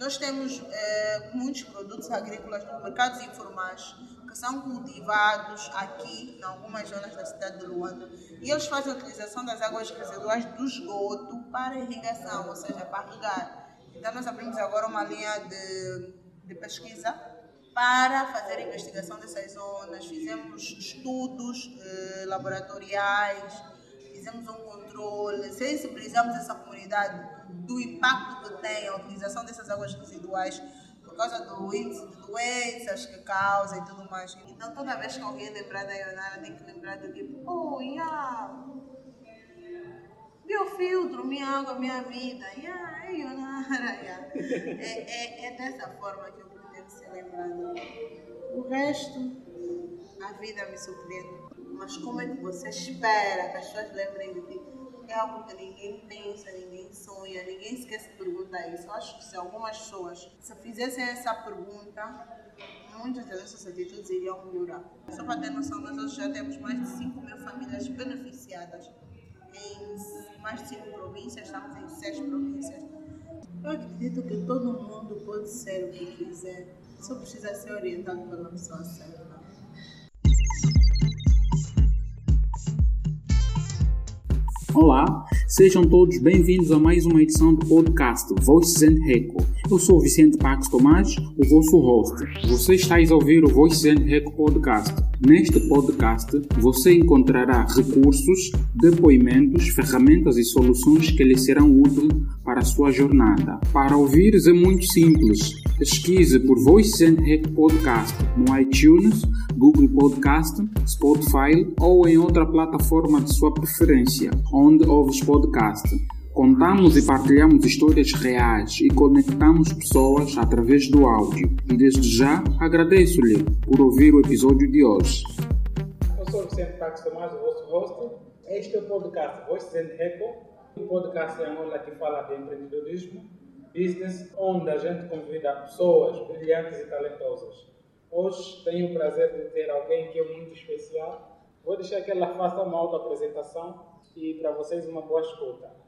Nós temos eh, muitos produtos agrícolas nos mercados informais que são cultivados aqui, em algumas zonas da cidade de Luanda, e eles fazem a utilização das águas residuais do esgoto para irrigação, ou seja, para regar. Então, nós abrimos agora uma linha de, de pesquisa para fazer a investigação dessas zonas, fizemos estudos eh, laboratoriais, fizemos um controle, sensibilizamos essa comunidade do impacto que tem a utilização dessas águas residuais por causa do índice de doenças que causa e tudo mais. Então, toda vez que alguém lembrar da Ionara, tem que lembrar do tipo, oh, yeah, biofiltro, minha água, minha vida, yeah, é Ionara, yeah. É, é, é dessa forma que eu pretendo ser lembrada. O resto, a vida me surpreende. Mas como é que você espera que as pessoas lembrem de ti? É algo que ninguém pensa, ninguém sonha, ninguém sequer se pergunta isso. Eu acho que se algumas pessoas se fizessem essa pergunta, muitas das nossas atitudes iriam melhorar. Só para ter noção, nós hoje já temos mais de 5 mil famílias beneficiadas em mais de 5 províncias, estamos em 6 províncias. Eu acredito que todo mundo pode ser o que quiser, só precisa ser orientado pela pessoa certa. Olá, sejam todos bem-vindos a mais uma edição do podcast Voices and Reco. Eu sou Vicente Pax Tomás, o vosso host. Você está a ouvir o Voices and Reco podcast. Neste podcast, você encontrará recursos, depoimentos, ferramentas e soluções que lhe serão úteis para a sua jornada. Para ouvires é muito simples. Pesquise por Voices and Reco podcast no iTunes, Google Podcast, Spotify ou em outra plataforma de sua preferência, onde ouves podcast. Contamos e partilhamos histórias reais e conectamos pessoas através do áudio. E desde já agradeço-lhe por ouvir o episódio de hoje. Eu sou Vicente Pax Tomás, o vosso host. Este é o podcast Voices and Reco, um podcast em Angola que fala de empreendedorismo, business, onde a gente convida pessoas brilhantes e talentosas. Hoje tenho o prazer de ter alguém que é muito especial. Vou deixar que ela faça uma auto-apresentação e para vocês uma boa escuta.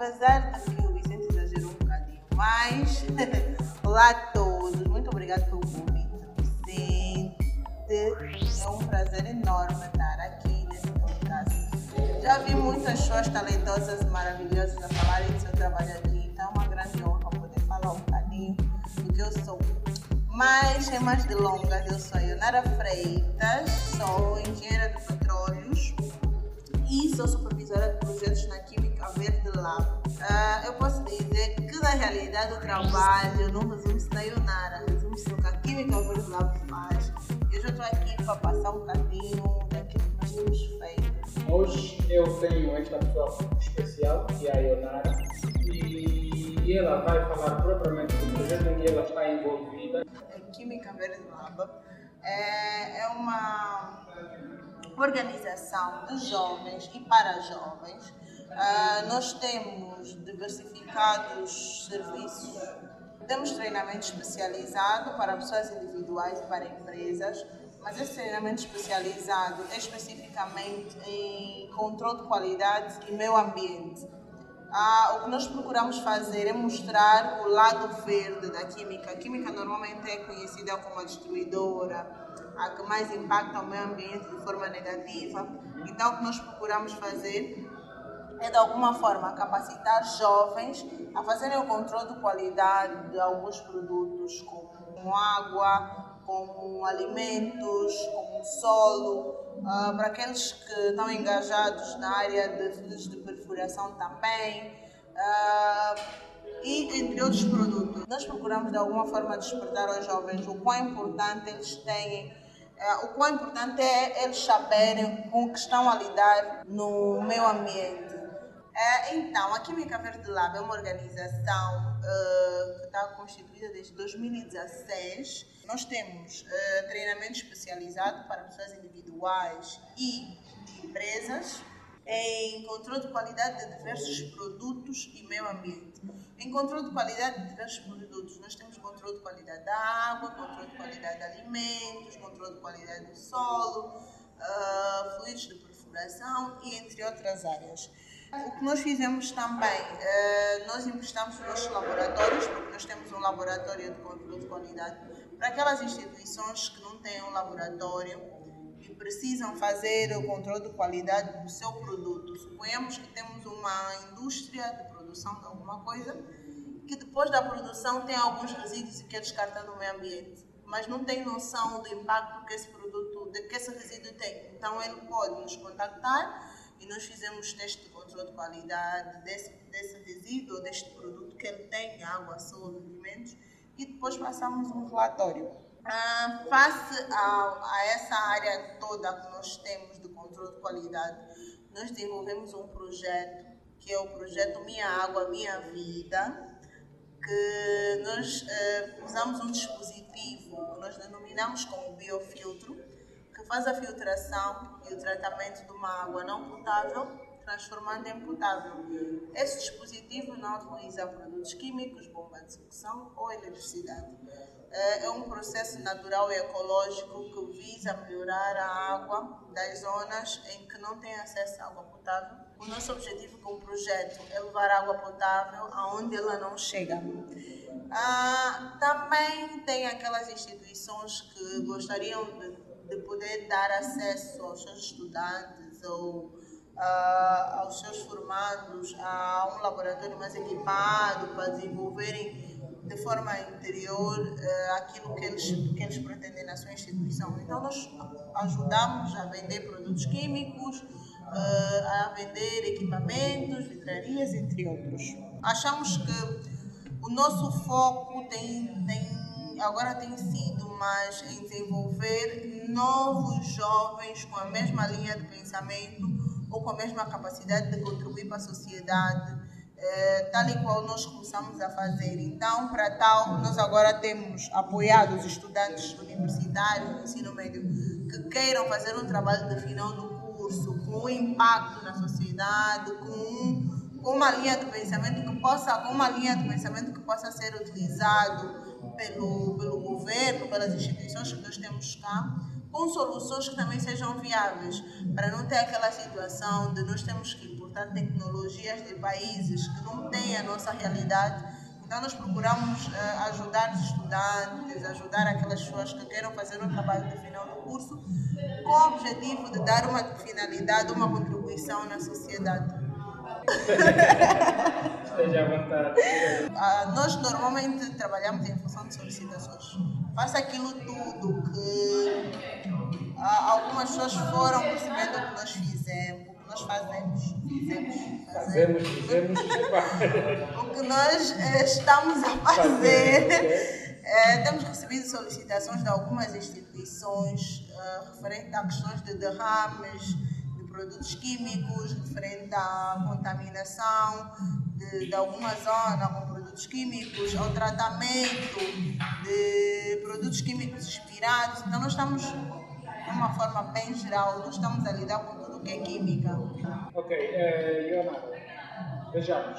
Que o Vicente exagerou um bocadinho, mas olá a todos, muito obrigada pelo convite, Vicente. É um prazer enorme estar aqui nesse podcast. Já vi muitas pessoas talentosas e maravilhosas a falarem do seu trabalho aqui, então é uma grande honra poder falar um bocadinho do que eu sou. Mas, sem mais delongas, eu sou a Ionara Freitas, sou engenheira de petróleos e sou supervisora de projetos na Química Verde Lab. Uh, eu posso dizer que, na realidade, o trabalho não resume-se na Ionara, resume-se no que a Química Verde Lab faz. Eu já estou aqui para passar um bocadinho daquilo que nós temos feito. Hoje eu tenho esta pessoa especial, que é a Ionara, e ela vai falar propriamente do projeto em que ela está envolvida. A Química Verde Lab é, é uma organização de jovens e para jovens. Uh, nós temos diversificados serviços. Temos treinamento especializado para pessoas individuais e para empresas, mas esse treinamento especializado é especificamente em controle de qualidade e meio ambiente. Ah, o que nós procuramos fazer é mostrar o lado verde da química. A química normalmente é conhecida como a destruidora, a que mais impacta o meio ambiente de forma negativa. Então, o que nós procuramos fazer é, de alguma forma, capacitar jovens a fazerem o controle de qualidade de alguns produtos, como água, como alimentos, como solo, uh, para aqueles que estão engajados na área de fluidos de perfuração também. Uh, e entre outros produtos. Nós procuramos de alguma forma despertar aos jovens o quão importante eles têm, o quão importante é eles saberem com o que estão a lidar no meio ambiente. Uh, então, a Química Verde Lab é uma organização uh, que está constituída desde 2016. Nós temos treinamento especializado para pessoas individuais e empresas em controle de qualidade de diversos produtos e meio ambiente. Em controle de qualidade de diversos produtos, nós temos controle de qualidade da água, controle de qualidade de alimentos, controle de qualidade do solo, uh, fluidos de perfuração e entre outras áreas. O que nós fizemos também, eh, nós emprestamos os nossos laboratórios, porque nós temos um laboratório de controle de qualidade, para aquelas instituições que não têm um laboratório precisam fazer o controle de qualidade do seu produto. Suponhamos que temos uma indústria de produção de alguma coisa que depois da produção tem alguns resíduos e quer descartar no meio ambiente, mas não tem noção do impacto que esse produto, que esse resíduo tem. Então ele pode nos contactar e nós fizemos teste de controle de qualidade desse, desse resíduo, deste produto que ele tem, água, solo, alimentos, e depois passamos um relatório. Ah, face a, a, essa área toda que nós temos de controle de qualidade, nós desenvolvemos um projeto que é o projeto Minha Água, Minha Vida, que nós uh, usamos um dispositivo que nós denominamos como biofiltro, que faz a filtração e o tratamento de uma água não potável, transformando em potável. Esse dispositivo não utiliza produtos químicos, bomba de sucção ou eletricidade. Eh, é um processo natural e ecológico que visa melhorar a água das zonas em que não têm acesso à água potável. O nosso objetivo com o projeto é levar água potável aonde ela não chega. Ah, também tem aquelas instituições que gostariam de, de poder dar acesso aos seus estudantes ou ah, aos seus formandos a um laboratório mais equipado para desenvolverem de forma interior uh, aquilo que eles, que eles pretendem na sua instituição. Então, nós ajudamos a vender produtos químicos, uh, a vender equipamentos, vitrarias, entre outros. Achamos que o nosso foco tem, tem, agora tem sido mais em desenvolver novos jovens com a mesma linha de pensamento ou com a mesma capacidade de contribuir para a sociedade eh, tal e qual nós começamos a fazer. Então, para tal, nós agora temos apoiado os estudantes universitários do ensino médio que queiram fazer um trabalho de final do curso com impacto na sociedade, com, uma linha de pensamento que possa, uma linha de pensamento que possa ser utilizado pelo, pelo governo, pelas instituições que nós temos cá, com soluções que também sejam viáveis, para não ter aquela situação de nós temos que importar tecnologias de países que não têm a nossa realidade. Então, nós procuramos uh, ajudar os estudantes, ajudar aquelas pessoas que queiram fazer um trabalho de final do curso, com o objetivo de dar uma finalidade, uma contribuição na sociedade. Esteja à vontade. Uh, nós normalmente trabalhamos em função de solicitações. Faça aquilo tudo que uh, algumas pessoas foram percebendo que nós fizemos nós fazemos. Fizemos. Fazemos, fizemos. o que nós eh, estamos a fazer. É, temos recebido solicitações de algumas instituições uh, referente a questões de derrames de produtos químicos, referente à contaminação de, de alguma zona com produtos químicos, ao tratamento de produtos químicos expirados. Então, nós estamos, de uma forma bem geral, nós estamos a lidar com é química. Ok, eh, Leonardo, vejamos.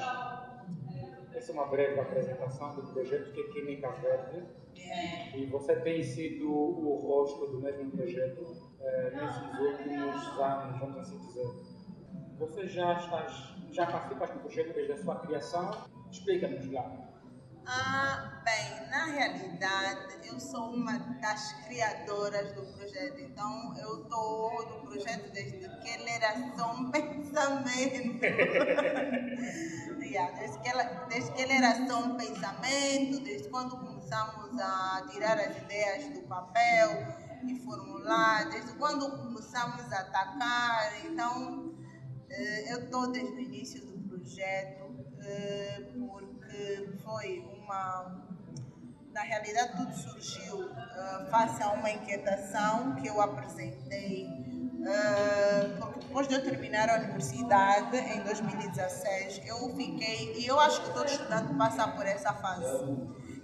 Essa é uma breve apresentação do projeto que é Química Verde. É. E você tem sido o rosto do mesmo projeto eh, nesses últimos anos, vamos assim dizer. Você já, estás, já participas do projeto desde a sua criação? Explica-nos lá. Ah, bem, na realidade eu sou uma das criadoras do projeto, então eu estou no projeto desde que ele era só um pensamento. desde, que ela, desde que ele era só um pensamento, desde quando começamos a tirar as ideias do papel e formular, desde quando começamos a atacar, então eh, eu estou desde o início do projeto, eh, porque foi uma. Na realidade, tudo surgiu uh, face a uma inquietação que eu apresentei, uh, porque depois de eu terminar a universidade, em 2016, eu fiquei, e eu acho que todo estudante passa por essa fase,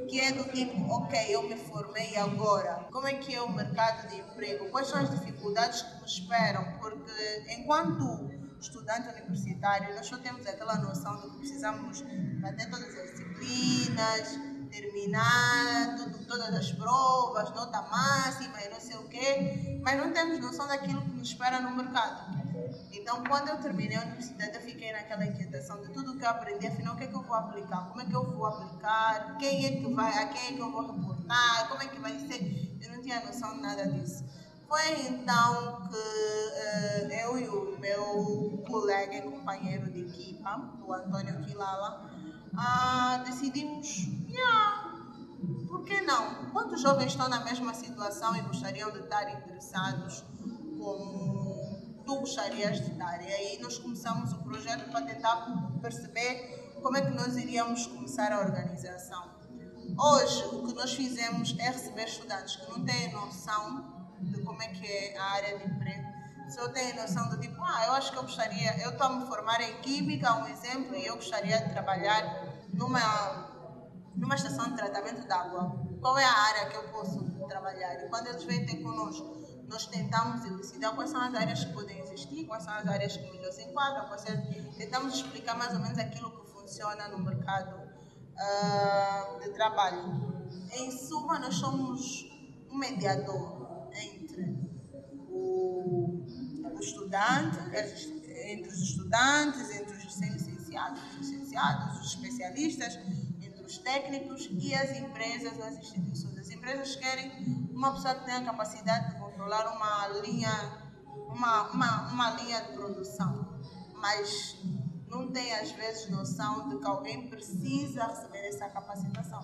que é do tipo, ok, eu me formei agora, como é que é o mercado de emprego? Quais são as dificuldades que me esperam? Porque enquanto estudante universitário, nós só temos aquela noção de que precisamos bater todas as disciplinas, terminar tudo, todas as provas, nota máxima e não sei o quê, mas não temos noção daquilo que nos espera no mercado. Então, quando eu terminei a universidade, eu fiquei naquela inquietação de tudo que eu aprendi, afinal, o que é que eu vou aplicar? Como é que eu vou aplicar? Quem é que vai, a quem é que eu vou reportar? Como é que vai ser? Eu não tinha noção de nada disso. Foi então que uh, eu e o meu colega e companheiro de equipa, o Antônio Quilala, uh, decidimos, yeah, por que não? Quantos jovens estão na mesma situação e gostariam de estar interessados como tu gostarias de estar? E aí nós começamos o projeto para tentar perceber como é que nós iríamos começar a organização. Hoje, o que nós fizemos é receber estudantes que não têm noção de como é que é a área de emprego. Só têm noção do tipo, ah, eu acho que eu gostaria, eu estou a me formar em Química, um exemplo, e eu gostaria de trabalhar numa, numa estação de tratamento de água. Qual é a área que eu posso trabalhar? E quando eles vêm ter connosco, nós tentamos elucidar quais são as áreas que podem existir, quais são as áreas que melhor se enquadram, quais são... tentamos explicar mais ou menos aquilo que funciona no mercado uh, de trabalho. Em suma, nós somos um mediador entre o, o estudante, entre os estudantes, entre os licenciados, os licenciados, os especialistas, entre os técnicos e as empresas, as instituições. As empresas querem uma pessoa que tenha capacidade de controlar uma linha, uma, uma, uma linha de produção, mas não tem às vezes noção de que alguém precisa receber essa capacitação.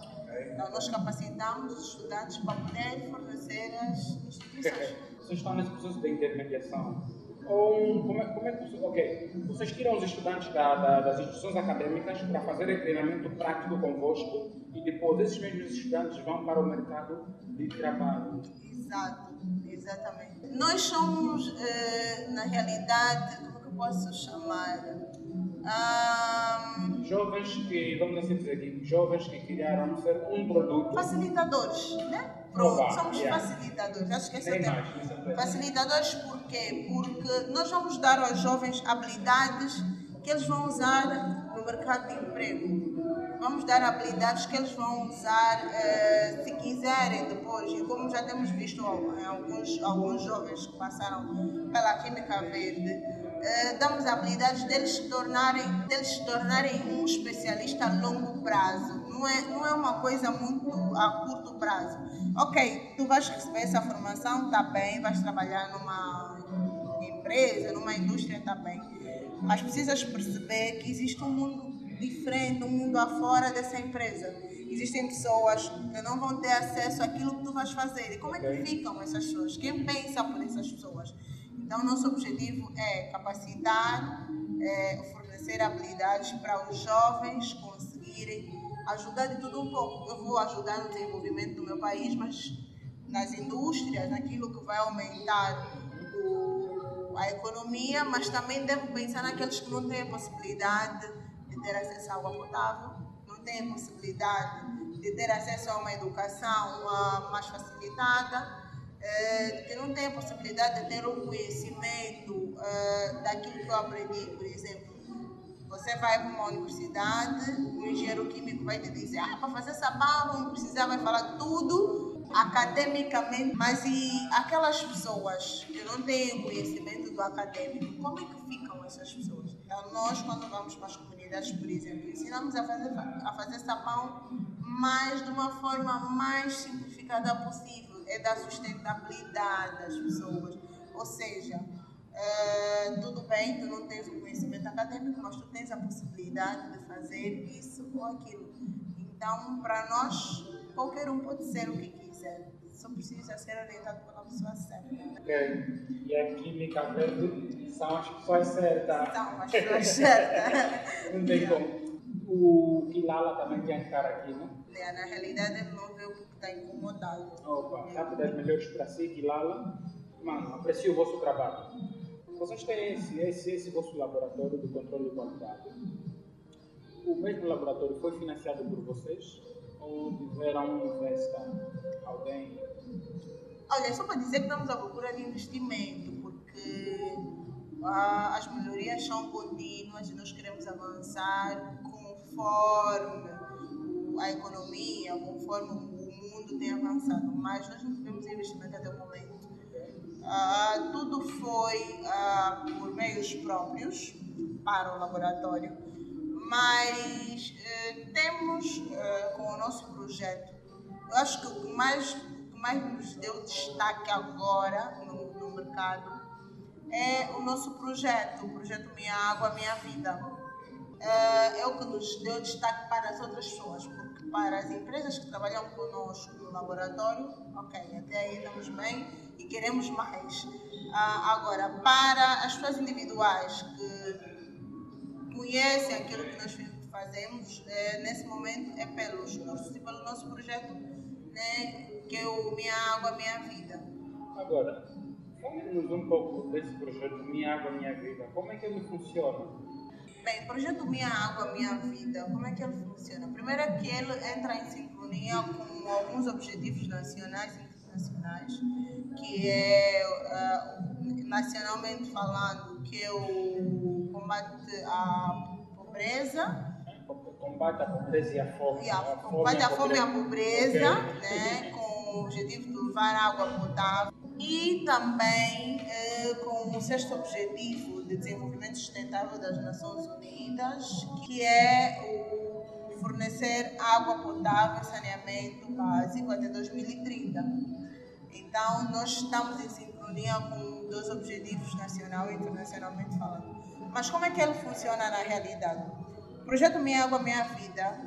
Então nós capacitamos os estudantes para poder fornecer as instituições. Vocês estão nesse processo de intermediação. Ou como é, como é que ok, vocês tiram os estudantes da, da, das instituições acadêmicas para fazerem treinamento prático convosco e depois esses mesmos estudantes vão para o mercado de trabalho. Exato, exatamente. Nós somos, eh, na realidade, como que eu posso chamar? Um, jovens que, vamos assim dizer aqui, jovens que criaram ser um produto. Facilitadores, né? Pronto, somos yeah. facilitadores. Acho que esse é o termo. Facilitadores por quê? Porque nós vamos dar aos jovens habilidades que eles vão usar no mercado de emprego. Vamos dar habilidades que eles vão usar uh, se quiserem depois. E como já temos visto alguns, alguns jovens que passaram pela Química Verde, uh, damos habilidades deles se tornarem, deles se tornarem um especialista a longo prazo. Não é, não é uma coisa muito a curto prazo. Ok, tu vais receber essa formação, está bem, vais trabalhar numa empresa, numa indústria, está bem. Mas precisas perceber que existe um mundo diferente, um mundo afora dessa empresa. Existem pessoas que não vão ter acesso àquilo que tu vais fazer. E como é que ficam essas pessoas? Quem pensa por essas pessoas? Então, nosso objetivo é capacitar, é, fornecer habilidades para os jovens conseguirem ajudar de tudo um pouco. Eu vou ajudar no desenvolvimento do meu país, mas nas indústrias, naquilo que vai aumentar o, a economia, mas também devo pensar naqueles que não têm a possibilidade de ter acesso à água potável, não têm a possibilidade de ter acesso a uma educação mais facilitada é, que não tem a possibilidade de ter um conhecimento é, daquilo que eu aprendi, por exemplo. Você vai para uma universidade, o engenheiro químico vai te dizer, ah, para fazer sabão precisar, vai falar tudo academicamente, mas e aquelas pessoas que não têm conhecimento do acadêmico, como é que ficam essas pessoas? Então, nós, quando vamos para as comunidades, por exemplo, ensinamos a fazer, a fazer sabão, mas de uma forma mais simplificada possível é da sustentabilidade das pessoas. Ou seja, é, tudo bem, tu não tens o conhecimento acadêmico, mas tu tens a possibilidade de fazer isso ou aquilo. Então, para nós, qualquer um pode ser o que quiser. Só precisa ser orientado pela pessoa certa. Ok. E a química verde são as pessoas certas. São as pessoas certas. não tem como. O Kilala também tinha que estar aqui, né? É, na realidade, ele não veio está incomodado. Opa, rápidas melhores para si, Guilala. Mano, aprecio o vosso trabalho. Vocês têm esse, esse, esse vosso laboratório de controle de qualidade. O mesmo laboratório foi financiado por vocês ou tiveram um investar alguém? Olha, só para dizer que estamos à procura de investimento, porque ah, as melhorias são contínuas e nós queremos avançar conforme a economia, conforme o mundo tem avançado, mas nós não tivemos investimento até o momento. Uh, tudo foi uh, por meios próprios para o laboratório, mas uh, temos com o nosso projeto, eu acho que o que mais, o que mais nos deu destaque agora no, no mercado é o nosso projeto, o projeto Minha Água, Minha Vida. É o que nos deu destaque para as outras pessoas, porque para as empresas que trabalham conosco no laboratório, ok, até aí estamos bem e queremos mais. Agora, para as pessoas individuais que conhecem aquilo que nós fazemos, é, nesse momento é pelos cursos e pelo nosso projeto, né, que é o Minha Água, Minha Vida. Agora, Fale-nos um pouco desse projeto Minha Água Minha Vida. Como é que ele funciona? Bem, o projeto Minha Água Minha Vida, como é que ele funciona? Primeiro é que ele entra em sincronia com alguns objetivos nacionais e internacionais, que é, uh, nacionalmente falando, que é o combate à pobreza, combate à pobreza e à fome. E a, a combate à fome e à pobreza, okay. né, com o objetivo de levar água potável e também eh, com o sexto objetivo de desenvolvimento sustentável das Nações Unidas, que é o fornecer água potável e saneamento básico até 2030. Então, nós estamos em sincronia com dois objetivos nacional e internacionalmente falando. Mas como é que ele funciona na realidade? O projeto Minha Água Minha Vida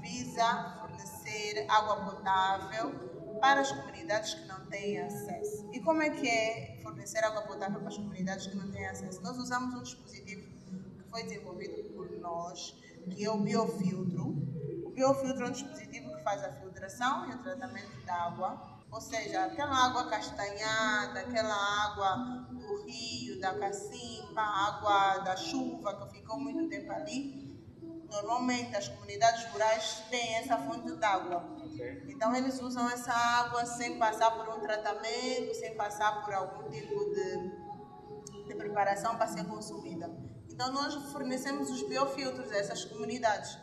visa fornecer água potável para as comunidades que não têm acesso. E como é que é fornecer água potável para as comunidades que não têm acesso? Nós usamos um dispositivo que foi desenvolvido por nós, que é o biofiltro. O biofiltro é um dispositivo que faz a filtração e o tratamento da água, ou seja, aquela água castanhada, aquela água do rio, da cacimba, água da chuva que ficou muito tempo ali, normalmente as comunidades rurais têm essa fonte de água. Okay. Então eles usam essa água sem passar por um tratamento, sem passar por algum tipo de, de preparação para ser consumida. Então nós fornecemos os biofiltros a essas comunidades.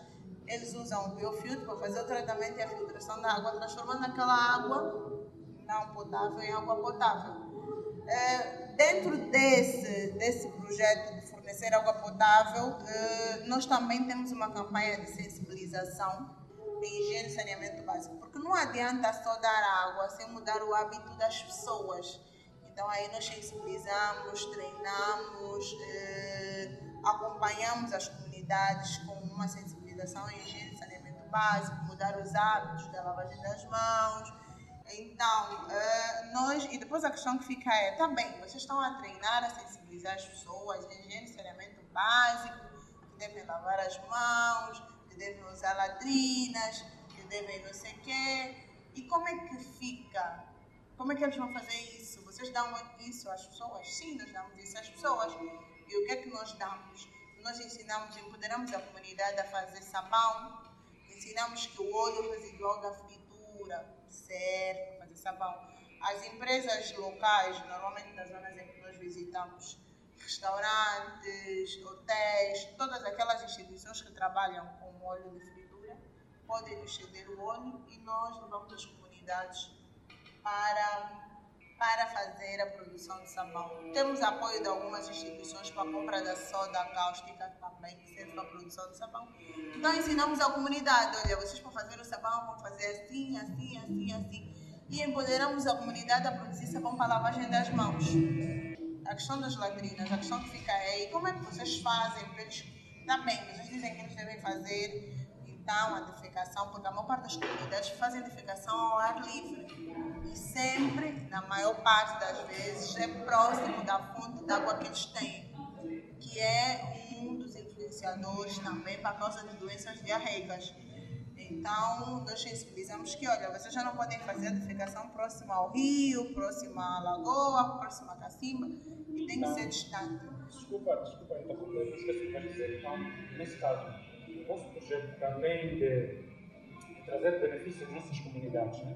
Eles usam o biofiltro para fazer o tratamento e a filtração da água, transformando aquela água não potável em água potável. É, dentro desse, desse projeto de fornecer água potável, eh, nós também temos uma campanha de sensibilização de higiene e saneamento básico, porque não adianta só dar água sem mudar o hábito das pessoas. Então aí nós sensibilizamos, treinamos, eh, acompanhamos as comunidades com uma sensibilização em higiene e saneamento básico, mudar os hábitos da lavagem das mãos, então, uh, nós, e depois a questão que fica é, tá bem, vocês estão a treinar, a sensibilizar as pessoas, higiene saneamento básico, que devem lavar as mãos, que devem usar latrinas, que devem não sei o quê. E como é que fica? Como é que eles vão fazer isso? Vocês dão isso às pessoas? Sim, nós damos isso às pessoas. E o que é que nós damos? Nós ensinamos, empoderamos a comunidade a fazer sabão, ensinamos que o óleo residual da fritura certo, fazer sabão. As empresas locais, normalmente nas zonas em que nós visitamos, restaurantes, hotéis, todas aquelas instituições que trabalham com óleo de fritura, podem nos ceder o óleo e nós levamos as comunidades para, para fazer a produção de sabão. Temos apoio de algumas instituições para a compra da soda cáustica também, que serve para a produção de sabão. Então ensinamos à comunidade, olha, vocês para fazer o sabão vão fazer assim, assim, assim, assim. E empoderamos a comunidade a produzir sabão para lavagem das mãos. A questão das latrinas, a questão que fica é, e como é que vocês fazem para eles também, vocês dizem que eles devem fazer então a defecação, porque a maior parte das comunidades fazem defecação ao ar livre. E sempre, na maior parte das vezes, é próximo da fonte de água que eles têm, que é um dos influenciadores também para a causa de doenças diarreicas. Então, nós sensibilizamos que, olha, vocês já não podem fazer a defecação próxima ao rio, próxima à lagoa, próxima à cacimba, e tem que ser distante. Desculpa, desculpa interromper, não esqueci de dizer. Então, nesse caso, o vosso projeto, também de trazer benefícios às nossas comunidades, né?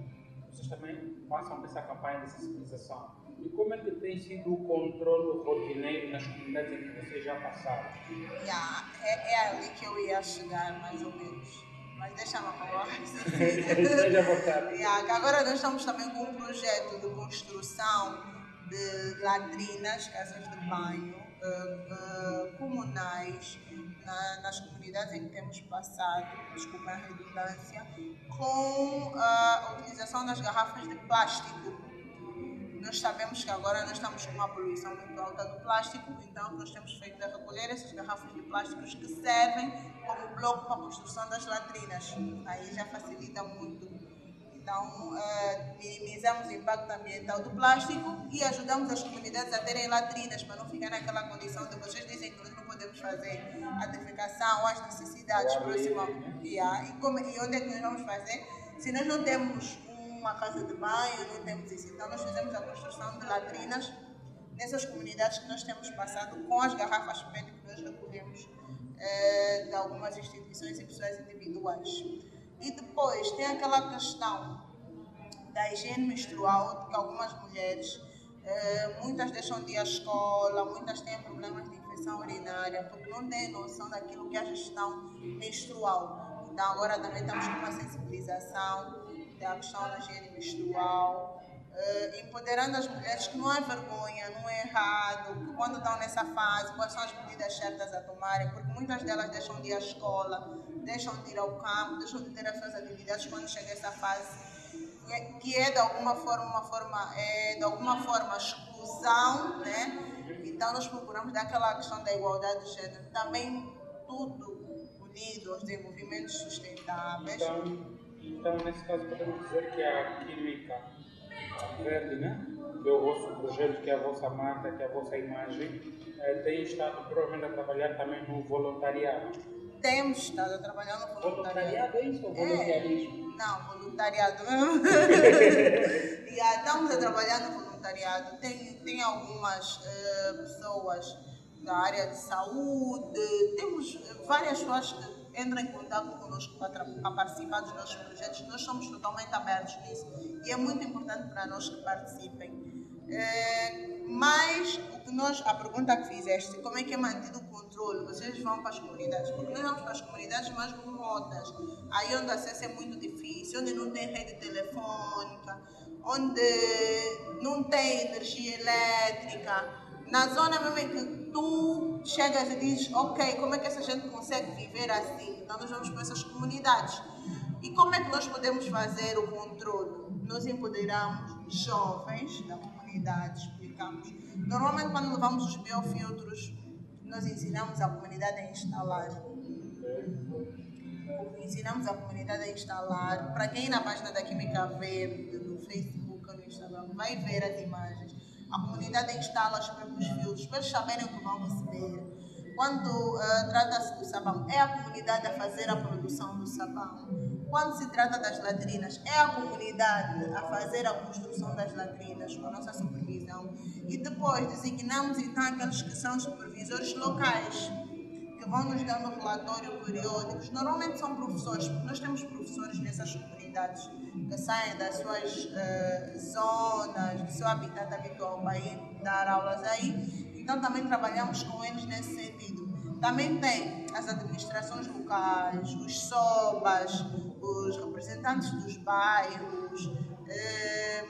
vocês também passam essa campanha de sensibilização. E como é que tem sido o controle rotineiro nas comunidades em que vocês já passaram? Yeah, é, é ali que eu ia chegar, mais ou menos. Mas deixa-me falar. Esteja à vontade. Yeah, agora nós estamos também com um projeto de construção de latrinas, casas de banho, uh, uh, comunais, na, nas comunidades em que temos passado, desculpa a redundância, com a utilização das garrafas de plástico. Nós sabemos que agora nós estamos com uma poluição muito alta do plástico, então nós temos feito é recolher essas garrafas de plásticos que servem como bloco para a construção das latrinas. Aí já facilita muito então, uh, minimizamos o impacto ambiental do plástico e ajudamos as comunidades a terem latrinas para não ficar naquela condição de vocês dizem que nós não podemos fazer a defecação, as necessidades próximas. Yeah. E, como, e onde é que nós vamos fazer? Se nós não temos uma casa de banho, não temos isso. Então, nós fizemos a construção de latrinas nessas comunidades que nós temos passado com as garrafas PET que nós recolhemos uh, de algumas instituições e pessoas individuais. E depois tem aquela questão da higiene menstrual, que algumas mulheres, eh, muitas deixam de ir à escola, muitas têm problemas de infecção urinária, porque não têm noção daquilo que é a gestão menstrual. Então agora também estamos com uma sensibilização da questão da higiene menstrual, uh, empoderando as mulheres que não é vergonha, não é errado, que quando estão nessa fase, quais são as medidas certas a tomarem, porque muitas delas deixam de ir à escola, deixam de ir ao campo, deixam de ter as suas atividades quando chega essa fase que é de alguma forma uma forma é de alguma forma exclusão, né? Então nós procuramos daquela questão da igualdade de gênero, também tudo unido aos desenvolvimentos sustentáveis. Então, então nesse caso podemos dizer que a química Verde, né? que é o vosso projeto, que é a vossa marca, que é a vossa imagem, eh, tem estado provavelmente a trabalhar também no voluntariado. Temos estado a trabalhar no voluntariado. Voluntariado é isso ou voluntariarismo? É, não, voluntariado yeah, estamos a trabalhar no voluntariado. Tem, tem algumas uh, pessoas da área de saúde, temos várias pessoas que entram em contato conosco para, para participar dos nossos projetos. Nós somos totalmente abertos nisso e é muito importante para nós que participem. É, mas o que nós, a pergunta que fizeste, como é que é mantido o controle? Vocês vão para as comunidades, porque nós vamos para as comunidades mais remotas, aí onde o acesso é muito difícil, onde não tem rede telefônica, onde não tem energia elétrica na zona mesmo em que tu chegas e dizes, ok, como é que essa gente consegue viver assim? Então nós vamos para essas comunidades. E como é que nós podemos fazer o controle? Nós empoderamos jovens da comunidade, explicamos. Normalmente quando levamos os biofiltros, nós ensinamos a comunidade a instalar. Ensinamos a comunidade a instalar. Para quem na página da Química Verde, no Facebook no Instagram, vai ver as imagens a comunidade instala os próprios filtros para eles saberem o que vão receber. Quando uh, trata-se do sabão, é a comunidade a fazer a produção do sabão. Quando se trata das latrinas, é a comunidade a fazer a construção das latrinas com a nossa supervisão. E depois designamos então aqueles que são supervisores locais que vão nos dando relatório periódicos. Normalmente são professores, porque nós temos professores nessas comunidades que saem das suas uh, zonas, do seu habitat habitual para ir dar aulas aí. Então também trabalhamos com eles nesse sentido. Também tem as administrações locais, os SOBAs, os representantes dos bairros, eh,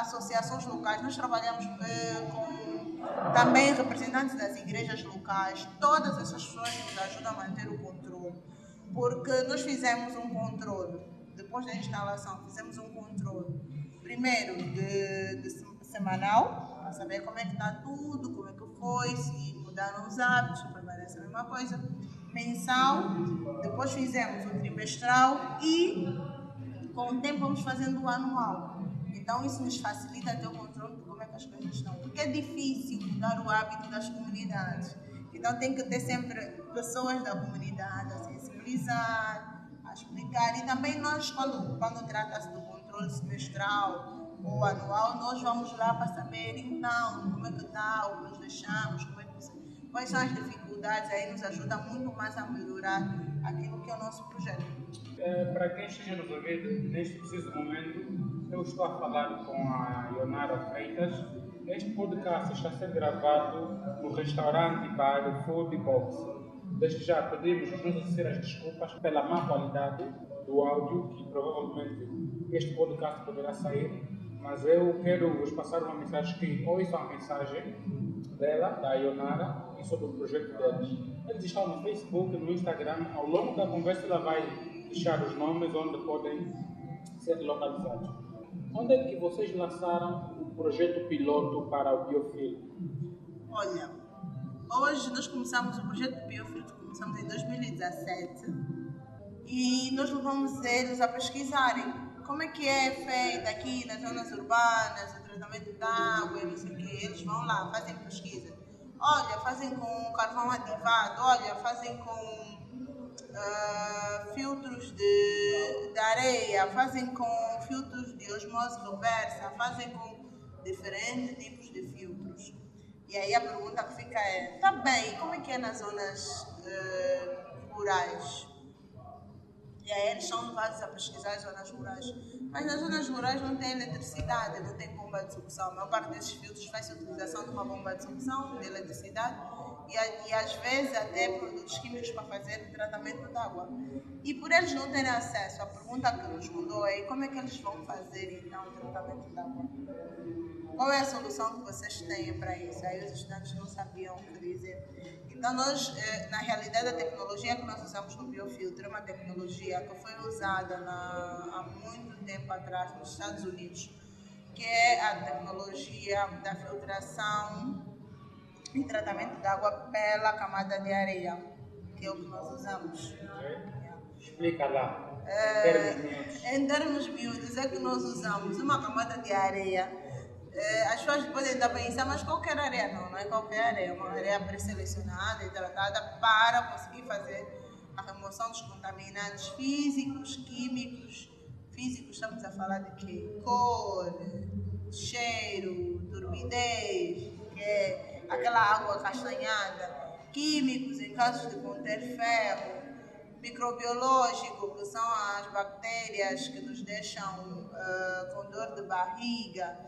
associações locais. Nós trabalhamos eh, com também representantes das igrejas locais, todas essas pessoas nos ajudam a manter o controle, porque nós fizemos um controle, depois da instalação, fizemos um controle, primeiro de, de semanal, para saber como é que está tudo, como é que foi, se mudaram os hábitos, se permanece a mesma coisa, mensal, depois fizemos o trimestral e com o tempo vamos fazendo o anual. Então isso nos facilita ter o controle as coisas estão. Porque é difícil mudar o hábito das comunidades. Então tem que ter sempre pessoas da comunidade a sensibilizar, a explicar. E também nós, quando, quando trata-se do controle semestral ou anual, nós vamos lá para saber então como é que está, o que nós deixamos, como é que, quais são as dificuldades, aí nos ajuda muito mais a melhorar aquilo que é o nosso projeto. É, para quem esteja nos ouvindo neste preciso momento, eu estou a falar com a Ionara Freitas. Este podcast está ser gravado no restaurante bar Food Box. Desde já pedimos as desculpas pela má qualidade do áudio, que provavelmente este podcast poderá sair mas eu quero vos passar uma mensagem que ouçam a mensagem dela, da Ionara, e sobre o projeto deles. Eles estão no Facebook, no Instagram. Ao longo da conversa, ela vai deixar os nomes onde podem ser localizados. Onde é que vocês lançaram o projeto piloto para o Biofilm? Olha, hoje nós começamos o projeto Biofiltro, começamos em 2017 e nós levamos eles a pesquisarem como é que é feito aqui nas zonas urbanas, o tratamento de água, não sei o. Eles vão lá, fazem pesquisa. Olha, fazem com carvão ativado, olha, fazem com uh, filtros de, de areia, fazem com filtros de osmose reversa, fazem com diferentes tipos de filtros. E aí a pergunta que fica é, tá bem, como é que é nas zonas uh, rurais? E aí eles são levados a pesquisar as zonas rurais. Mas nas zonas rurais não tem eletricidade, não tem bomba de sucção. A maior parte desses filtros faz utilização de uma bomba de sucção, de eletricidade, e, e às vezes até produtos químicos para fazer tratamento de água. E por eles não terem acesso, a pergunta que nos mudou é como é que eles vão fazer então o tratamento de água? Qual é a solução que vocês têm para isso? Aí os estudantes não sabiam o que dizer. Então, nós, eh, na realidade, a tecnologia que nós usamos no biofiltro é uma tecnologia que foi usada na, há muito tempo atrás nos Estados Unidos, que é a tecnologia da filtração e tratamento de água pela camada de areia, que é o que nós usamos. Explica lá. É, em termos miúdos, é que nós usamos uma camada de areia é, as pessoas podem estar pensar, mas qualquer areia não, não é qualquer areia, é uma areia pré-selecionada e tratada para conseguir fazer a remoção dos contaminantes físicos, químicos. Físicos, estamos a falar de quê? Cor, cheiro, turbidez, que é aquela água castanhada. Químicos, em casos de conter ferro. Microbiológico, que são as bactérias que nos deixam uh, com dor de barriga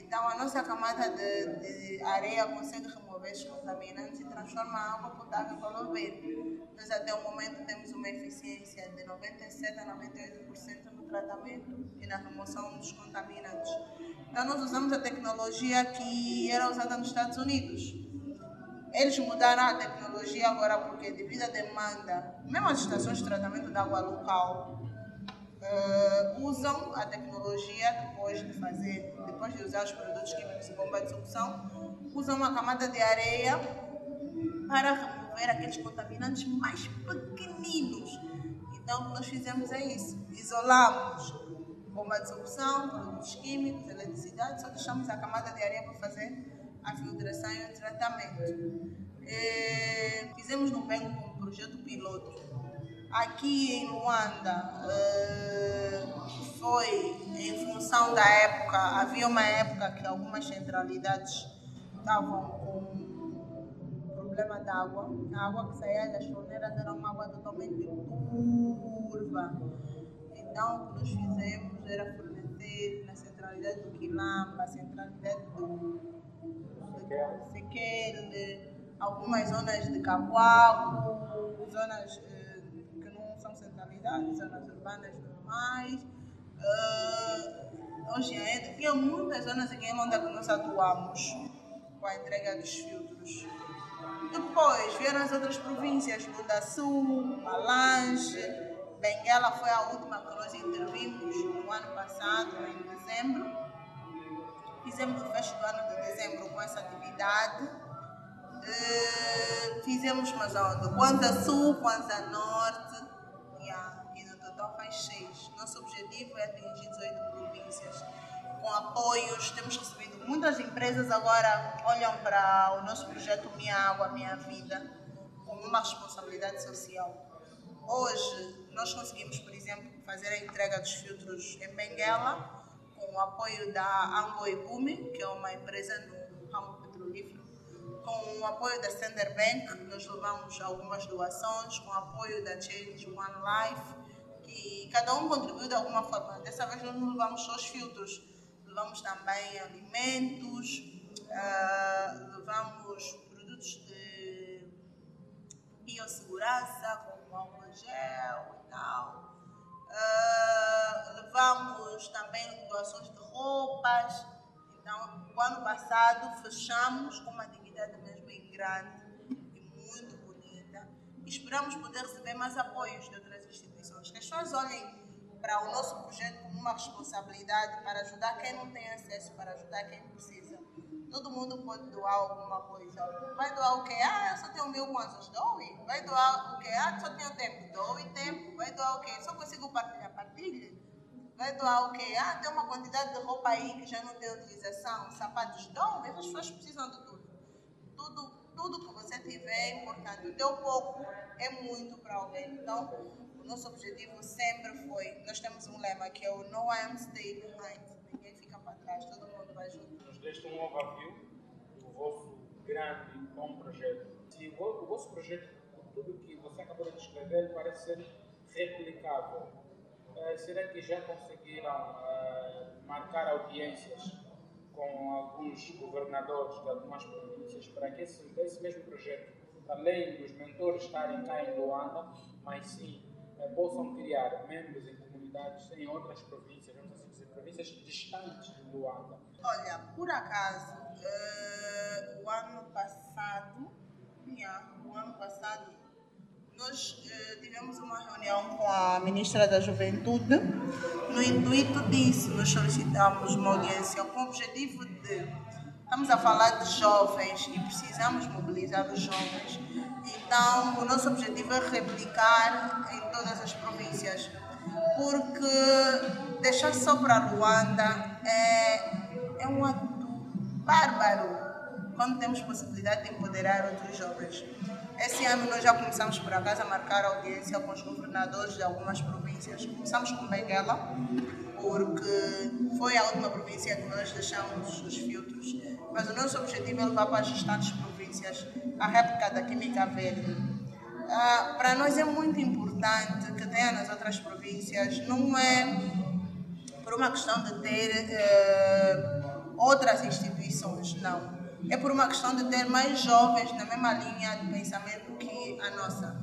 então, a nossa camada de, de areia consegue remover esses contaminantes e transforma a água potável para beber. Nós, até o momento, temos uma eficiência de 97% a 98% no tratamento e na remoção dos contaminantes. Então, nós usamos a tecnologia que era usada nos Estados Unidos. Eles mudaram a tecnologia agora porque, devido à demanda, mesmo as estações de tratamento de água local, uh, usam a tecnologia depois de fazer, depois de usar os produtos químicos e bomba de sucção, usam uma camada de areia para remover aqueles contaminantes mais pequeninos. Então, o que nós fizemos é isso: isolamos bomba de sucção, produtos químicos, eletricidade, só deixamos a camada de areia para fazer a filtração e o tratamento. E fizemos no Bengo como projeto piloto Aqui em Luanda uh, foi em função da época, havia uma época que algumas centralidades estavam com problema de água. A água que saía das torneiras era uma água totalmente turva. Então o que nós fizemos era fornecer na centralidade do Quilamba, centralidade do Sequele, algumas zonas de Capuaco, zonas centralidades, zonas urbanas normais. Uh, hoje ainda tinha muitas zonas aqui que nós atuamos com a entrega dos filtros. Depois vieram as outras províncias, Lunda Sul, Malange, Benguela foi a última que nós intervimos no ano passado, em dezembro. Fizemos o fecho do ano de dezembro com essa atividade. Uh, fizemos mais onde? Quanto Sul, Quanto Norte, Nosso objetivo é atingir 18 províncias. Com apoios, temos recebido muitas empresas agora olham para o nosso projeto Minha Água, Minha Vida como uma responsabilidade social. Hoje, nós conseguimos, por exemplo, fazer a entrega dos filtros em Benguela, com o apoio da Angoipume, que é uma empresa no ramo petrolífero, com o apoio da Sender Bank, nós levamos algumas doações, com o apoio da Change One Life, e cada um contribuiu de alguma forma. Dessa vez nós não levamos só os filtros, levamos também alimentos, uh, levamos produtos de biossegurança, como álcool gel e tal. Uh, levamos também doações de roupas. Então, o ano passado fechamos com uma atividade mesmo bem grande e muito bonita. Esperamos poder receber mais apoios de outras instituições. Que as pessoas olhem para o nosso projeto como uma responsabilidade para ajudar quem não tem acesso, para ajudar quem precisa. Todo mundo pode doar alguma coisa. Vai doar o quê? Ah, eu só tenho mil kwanzas, doe. Vai doar o quê? Ah, só tenho tempo, doe tempo. Vai doar o quê? Só consigo partilhar, partilha. Vai doar o quê? Ah, tem uma quantidade de roupa aí que já não tem utilização, sapatos, doe. As pessoas precisam de tudo. Tudo, tudo que você tiver é importante. O teu pouco é muito para alguém. Então, o nosso objetivo sempre foi, nós temos um lema que é o No am stay behind. Ninguém fica para trás, todo mundo vai junto. Nos deste um overview do vosso grande e bom projeto. Se o, o vosso projeto, tudo que você acabou de descrever, parece ser replicável. Eh, será que já conseguiram eh, marcar audiências com alguns governadores de algumas províncias para que esse, esse mesmo projeto, além dos mentores estarem cá em Luanda, mas sim possam criar membros em comunidades em outras províncias, vamos assim dizer, províncias distantes de Luanda? Olha, por acaso, eh, o ano passado, yeah, o ano passado, nós eh, tivemos uma reunião com a ministra da Juventude. No intuito disso, nós solicitamos uma audiência com o objetivo de. Estamos a falar de jovens e precisamos mobilizar os jovens. Então, o nosso objetivo é replicar em todas as províncias, porque deixar só para Luanda é, é um ato bárbaro quando temos possibilidade de empoderar outros jovens. Esse ano nós já começamos por acaso a marcar audiência com os governadores de algumas províncias. Começamos com Benguela, porque foi a última província que nós deixamos os filtros. Mas o nosso objetivo é levar para as restantes províncias a réplica da Química Verde. Ah, para nós é muito importante que tenha nas outras províncias, não é por uma questão de ter eh, outras instituições, não. É por uma questão de ter mais jovens na mesma linha de pensamento que a nossa.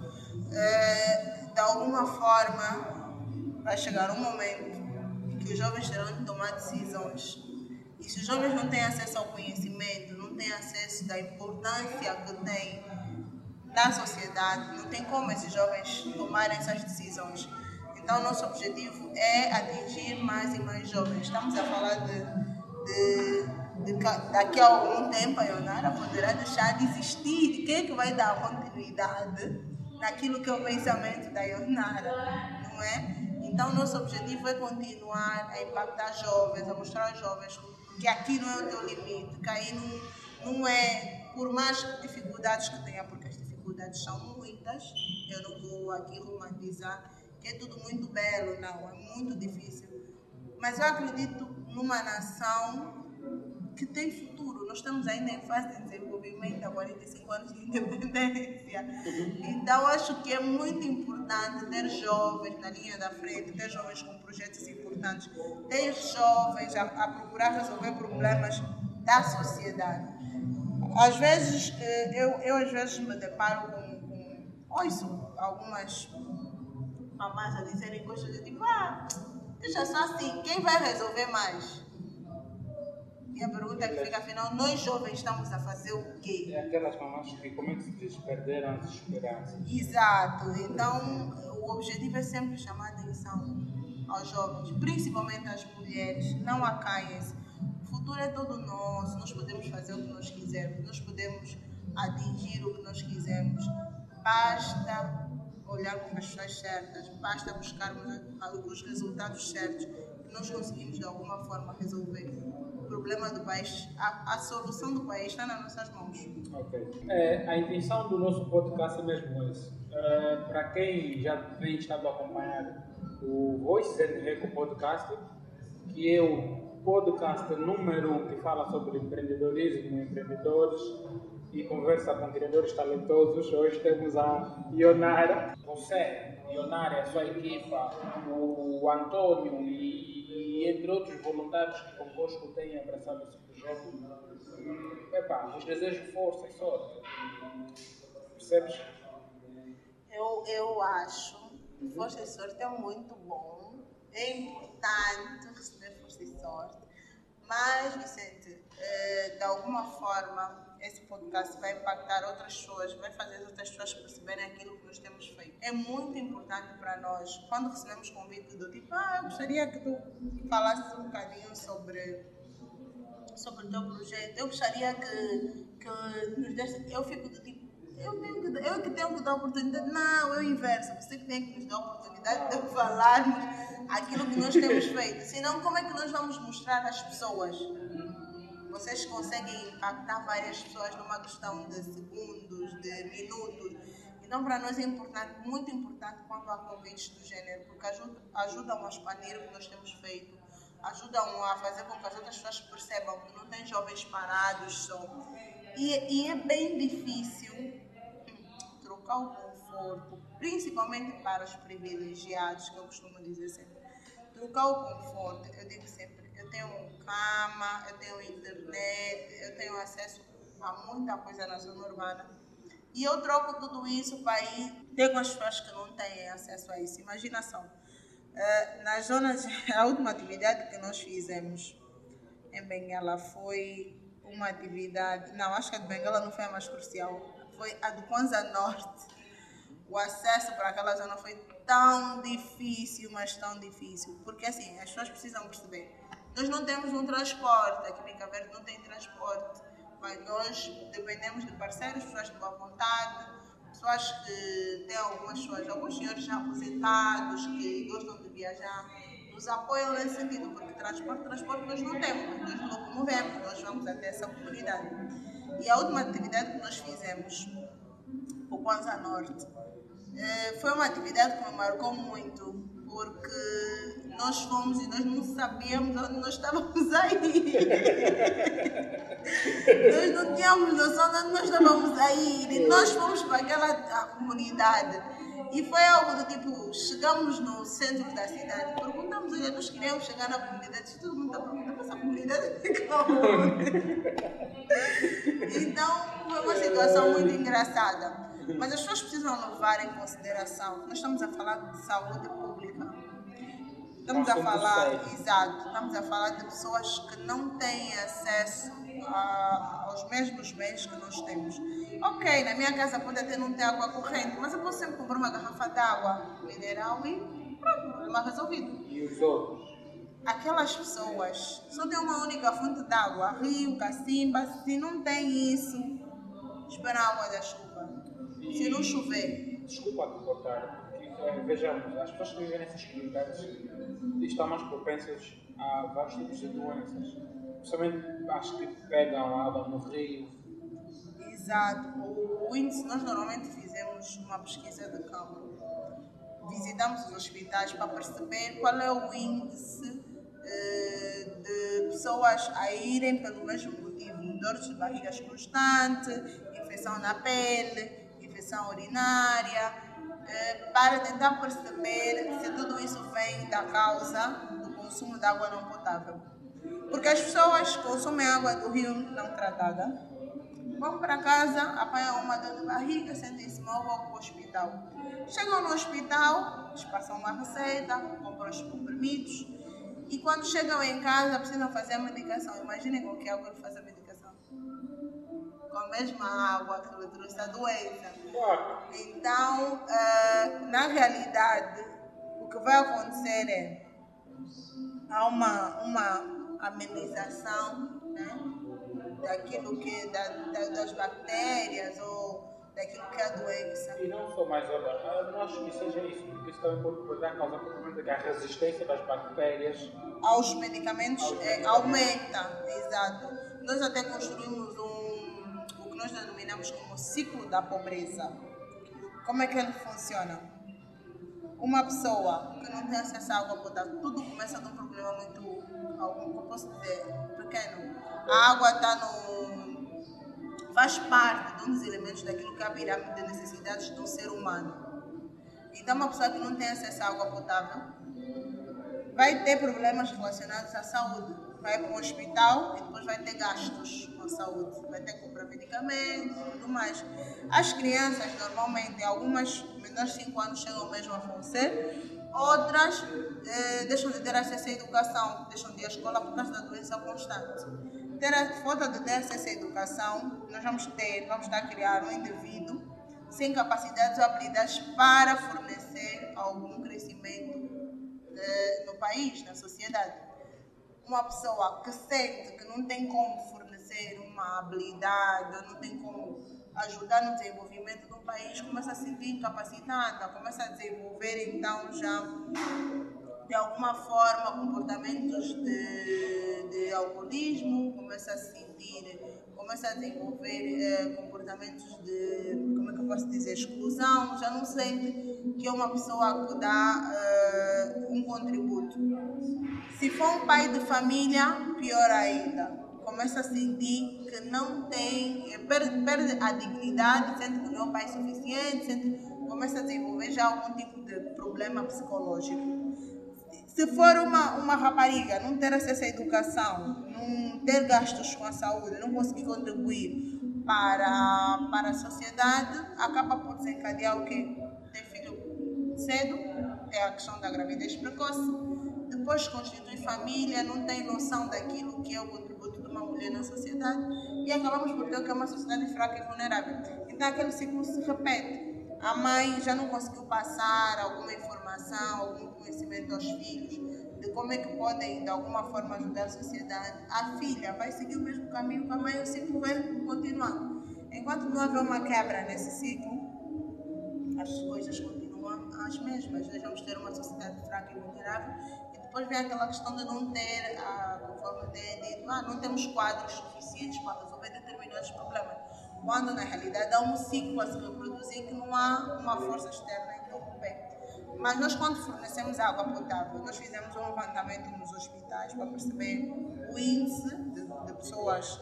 Eh, de alguma forma, vai chegar um momento que os jovens terão de tomar decisões. E se os jovens não têm acesso ao conhecimento, não têm acesso da importância que tem na sociedade, não tem como esses jovens tomarem essas decisões. Então, nosso objetivo é atingir mais e mais jovens. Estamos a falar de, de, de ca- daqui a algum tempo a Ionara poderá deixar de existir. Quem é que vai dar continuidade naquilo que é o pensamento da Ionara, não é? Então, nosso objetivo é continuar a impactar jovens, a mostrar aos jovens que aqui não é o teu limite, que aí não, não é, por mais dificuldades que tenha, porque as dificuldades são muitas, eu não vou aqui romantizar, que é tudo muito belo, não, é muito difícil. Mas eu acredito numa nação que tem futuro. Nós estamos ainda em fase de desenvolvimento há 45 anos de independência. Então, acho que é muito importante ter jovens na linha da frente, ter jovens com projetos importantes, ter jovens a, a procurar resolver problemas da sociedade. Às vezes, eh, eu, eu às vezes me deparo com, com ouço algumas mamás a dizerem coisas tipo, ah, deixa só assim, quem vai resolver mais? E a pergunta que fica, afinal, nós jovens estamos a fazer o quê? É aquelas mamás que, como é que se diz, perderam as esperanças. Exato. Então, o objetivo é sempre chamar a atenção aos jovens, principalmente às mulheres. Não acaiam-se. O futuro é todo nosso. Nós podemos fazer o que nós quisermos. Nós podemos atingir o que nós quisermos. Basta olharmos para as pessoas certas. Basta buscarmos alguns resultados certos que nós conseguimos, de alguma forma, resolver. Problema do país, a, a solução do país está nas nossas mãos. Ok. É, a intenção do nosso podcast é mesmo esse. É, para quem já vem estado a acompanhar o Voices and Reco Podcast, que é o podcast número um que fala sobre empreendedorismo, empreendedores e conversa com criadores talentosos. Hoje temos a Ionara. Você, Ionara a sua equipa, o Antônio e, e entre outros voluntários que convosco têm abraçado esse projeto. Epá, vos desejo força e sorte. Percebes? Eu, eu acho que força e sorte é muito bom. é importante receber força e sorte, mas, Vicente, eh, de alguma forma, esse podcast vai impactar outras pessoas, vai fazer outras pessoas perceberem aquilo que nós temos feito. É muito importante para nós, quando recebemos convite do tipo, ah, eu gostaria que tu falasses um bocadinho sobre, sobre o teu projeto, eu gostaria que, que nos desse, eu fico do tipo, eu, tenho que, eu que tenho que dar oportunidade. Não, eu inverso. Você que tem que nos dar oportunidade de falarmos aquilo que nós temos feito. Senão, como é que nós vamos mostrar às pessoas? Vocês conseguem impactar várias pessoas numa questão de segundos, de minutos. Então, para nós é importante, muito importante quando há convites do gênero, porque ajuda, ajudam a expandir o que nós temos feito, ajudam a fazer com que as outras pessoas percebam que não tem jovens parados só. E, e é bem difícil trocar o conforto, principalmente para os privilegiados, que eu costumo dizer sempre. Trocar o conforto, eu digo sempre, eu tenho cama, eu tenho internet, eu tenho acesso a muita coisa na zona urbana. E eu troco tudo isso para ir ter com as pessoas que não têm acesso a isso. Imaginação. Uh, nas zonas, a última atividade que nós fizemos em Benguela foi uma atividade. Não, acho que a de Benguela não foi a mais crucial. Foi a do Kwanza Norte. O acesso para aquela zona foi tão difícil, mas tão difícil. Porque assim, as pessoas precisam perceber nós não temos um transporte, aqui em Cabo Verde não tem transporte, mas nós dependemos de parceiros, pessoas de boa vontade, pessoas que têm algumas pessoas, alguns senhores já aposentados, que gostam de viajar, nos apoiam nesse sentido, porque transporte, transporte nós não temos, nós nos locomovemos, nós vamos até essa comunidade. E a última atividade que nós fizemos, o Kwanza Norte, eh, foi uma atividade que me marcou muito, porque nós fomos e nós não sabíamos onde nós estávamos a ir. nós não tínhamos noção de onde nós estávamos a ir. E nós fomos para aquela comunidade. E foi algo do tipo, chegamos no centro da cidade, perguntamos, olha, nós queríamos chegar na comunidade, e todo mundo está perguntando, essa comunidade fica onde? então, foi uma situação muito engraçada. Mas as pessoas precisam levar em consideração que nós estamos a falar de saúde pública. Estamos a falar, exato, estamos a falar de pessoas que não têm acesso a, aos mesmos bens que nós temos. Ok, na minha casa pode até não ter água corrente, mas eu posso sempre comprar uma garrafa de água mineral e pronto, problema resolvido. E os outros? Aquelas pessoas só têm uma única fonte de água, rio, cacimba, se não tem isso, espera a água da chuva. Se não chover. Desculpa te cortar, porque vejamos, as pessoas que vivem nessas comunidades estão mais propensas a vários tipos de doenças. Principalmente acho que pegam água no rio. Exato. O índice, nós normalmente fizemos uma pesquisa de campo. Visitamos os hospitais para perceber qual é o índice eh, de pessoas a irem pelo mesmo motivo. Dores de barrigas constante, infecção na pele, infecção urinária, eh, para tentar perceber se tudo isso vem da causa do consumo de água não potável. Porque as pessoas consomem água do rio não tratada, vão para casa, apanham uma dor de barriga, sentem-se mal, vão para o hospital. Chegam no hospital, eles passam uma receita, compram os comprimidos e quando chegam em casa precisam fazer a medicação. Imaginem com que água faz a medicação. Com a mesma água que ele trouxe a doença. Então, uh, na realidade, o que vai acontecer é há uma, uma amenização né, daquilo que da, da, das bactérias ou daquilo que é a doença. E não só mais, olha, eu não acho que seja isso, porque isso também pode, dar causa provavelmente a resistência das bactérias aos medicamentos, aos é, medicamentos. aumenta, exato. Nós até construímos um, nós denominamos como ciclo da pobreza. Como é que ele funciona? Uma pessoa que não tem acesso à água potável, tudo começa de um problema muito, algum que posso dizer, pequeno. A água está no faz parte de um dos elementos daquilo que é a pirâmide de necessidades de um ser humano. Então, uma pessoa que não tem acesso à água potável vai ter problemas relacionados à saúde. Vai para um hospital e depois vai ter gastos com a saúde. Vai ter que comprar medicamentos e tudo mais. As crianças, normalmente, algumas menores de 5 anos chegam mesmo a falecer Outras eh, deixam de ter acesso à educação, deixam de ir à escola por causa da doença constante. Ter a falta de ter acesso à educação, nós vamos ter, vamos estar a criar um indivíduo sem capacidades ou habilidades para fornecer algum crescimento eh, no país, na sociedade. Uma pessoa que sente que não tem como fornecer uma habilidade, não tem como ajudar no desenvolvimento do país, começa a se sentir incapacitada, começa a desenvolver então já de alguma forma comportamentos de, de alcoolismo, começa a se sentir, começa a desenvolver eh, comportamentos de, como é que eu posso dizer, exclusão, já não sente que é uma pessoa que dá eh, um contributo. Se for um pai de família, pior ainda começa a sentir que não tem, perde, perde a dignidade, sente que não é um pai suficiente, sente, começa a desenvolver já algum tipo de problema psicológico. Se for uma, uma rapariga, não ter acesso à educação, ter gastos com a saúde, não conseguir contribuir para, para a sociedade, acaba por desencadear o quê? Ter filho cedo, é a questão da gravidez precoce, depois constitui família, não tem noção daquilo que é o contributo de uma mulher na sociedade e acabamos por ter que é uma sociedade fraca e vulnerável. Então aquele ciclo se repete. A mãe já não conseguiu passar alguma informação, algum conhecimento aos filhos de como é que podem de alguma forma ajudar a sociedade. A filha vai seguir o mesmo caminho que a mãe, o ciclo vai continuando. Enquanto não houver uma quebra nesse ciclo, as coisas continuam as mesmas. Nós vamos ter uma sociedade fraca e vulnerável e depois vem aquela questão de não ter, ah, conforme tem dito, ah, não temos quadros suficientes para resolver determinados problemas. Quando na realidade há um ciclo a se reproduzir que não há uma força externa a interromper. Mas nós, quando fornecemos água potável, nós fizemos um levantamento nos hospitais para perceber o índice de, de pessoas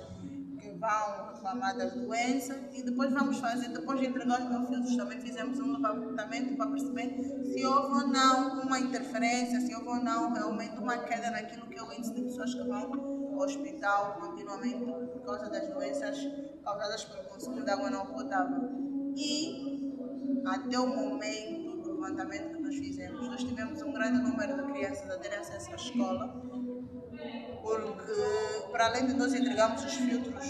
que vão reclamar das doenças e depois vamos fazer, depois de entregar os meus também fizemos um levantamento para perceber se houve ou não uma interferência, se houve ou não realmente uma queda naquilo que é o índice de pessoas que vão ao hospital continuamente por causa das doenças causadas pelo consumo de água não potável. E até o momento do levantamento nós fizemos, nós tivemos um grande número de crianças a terem acesso à escola, porque para além de nós entregarmos os filtros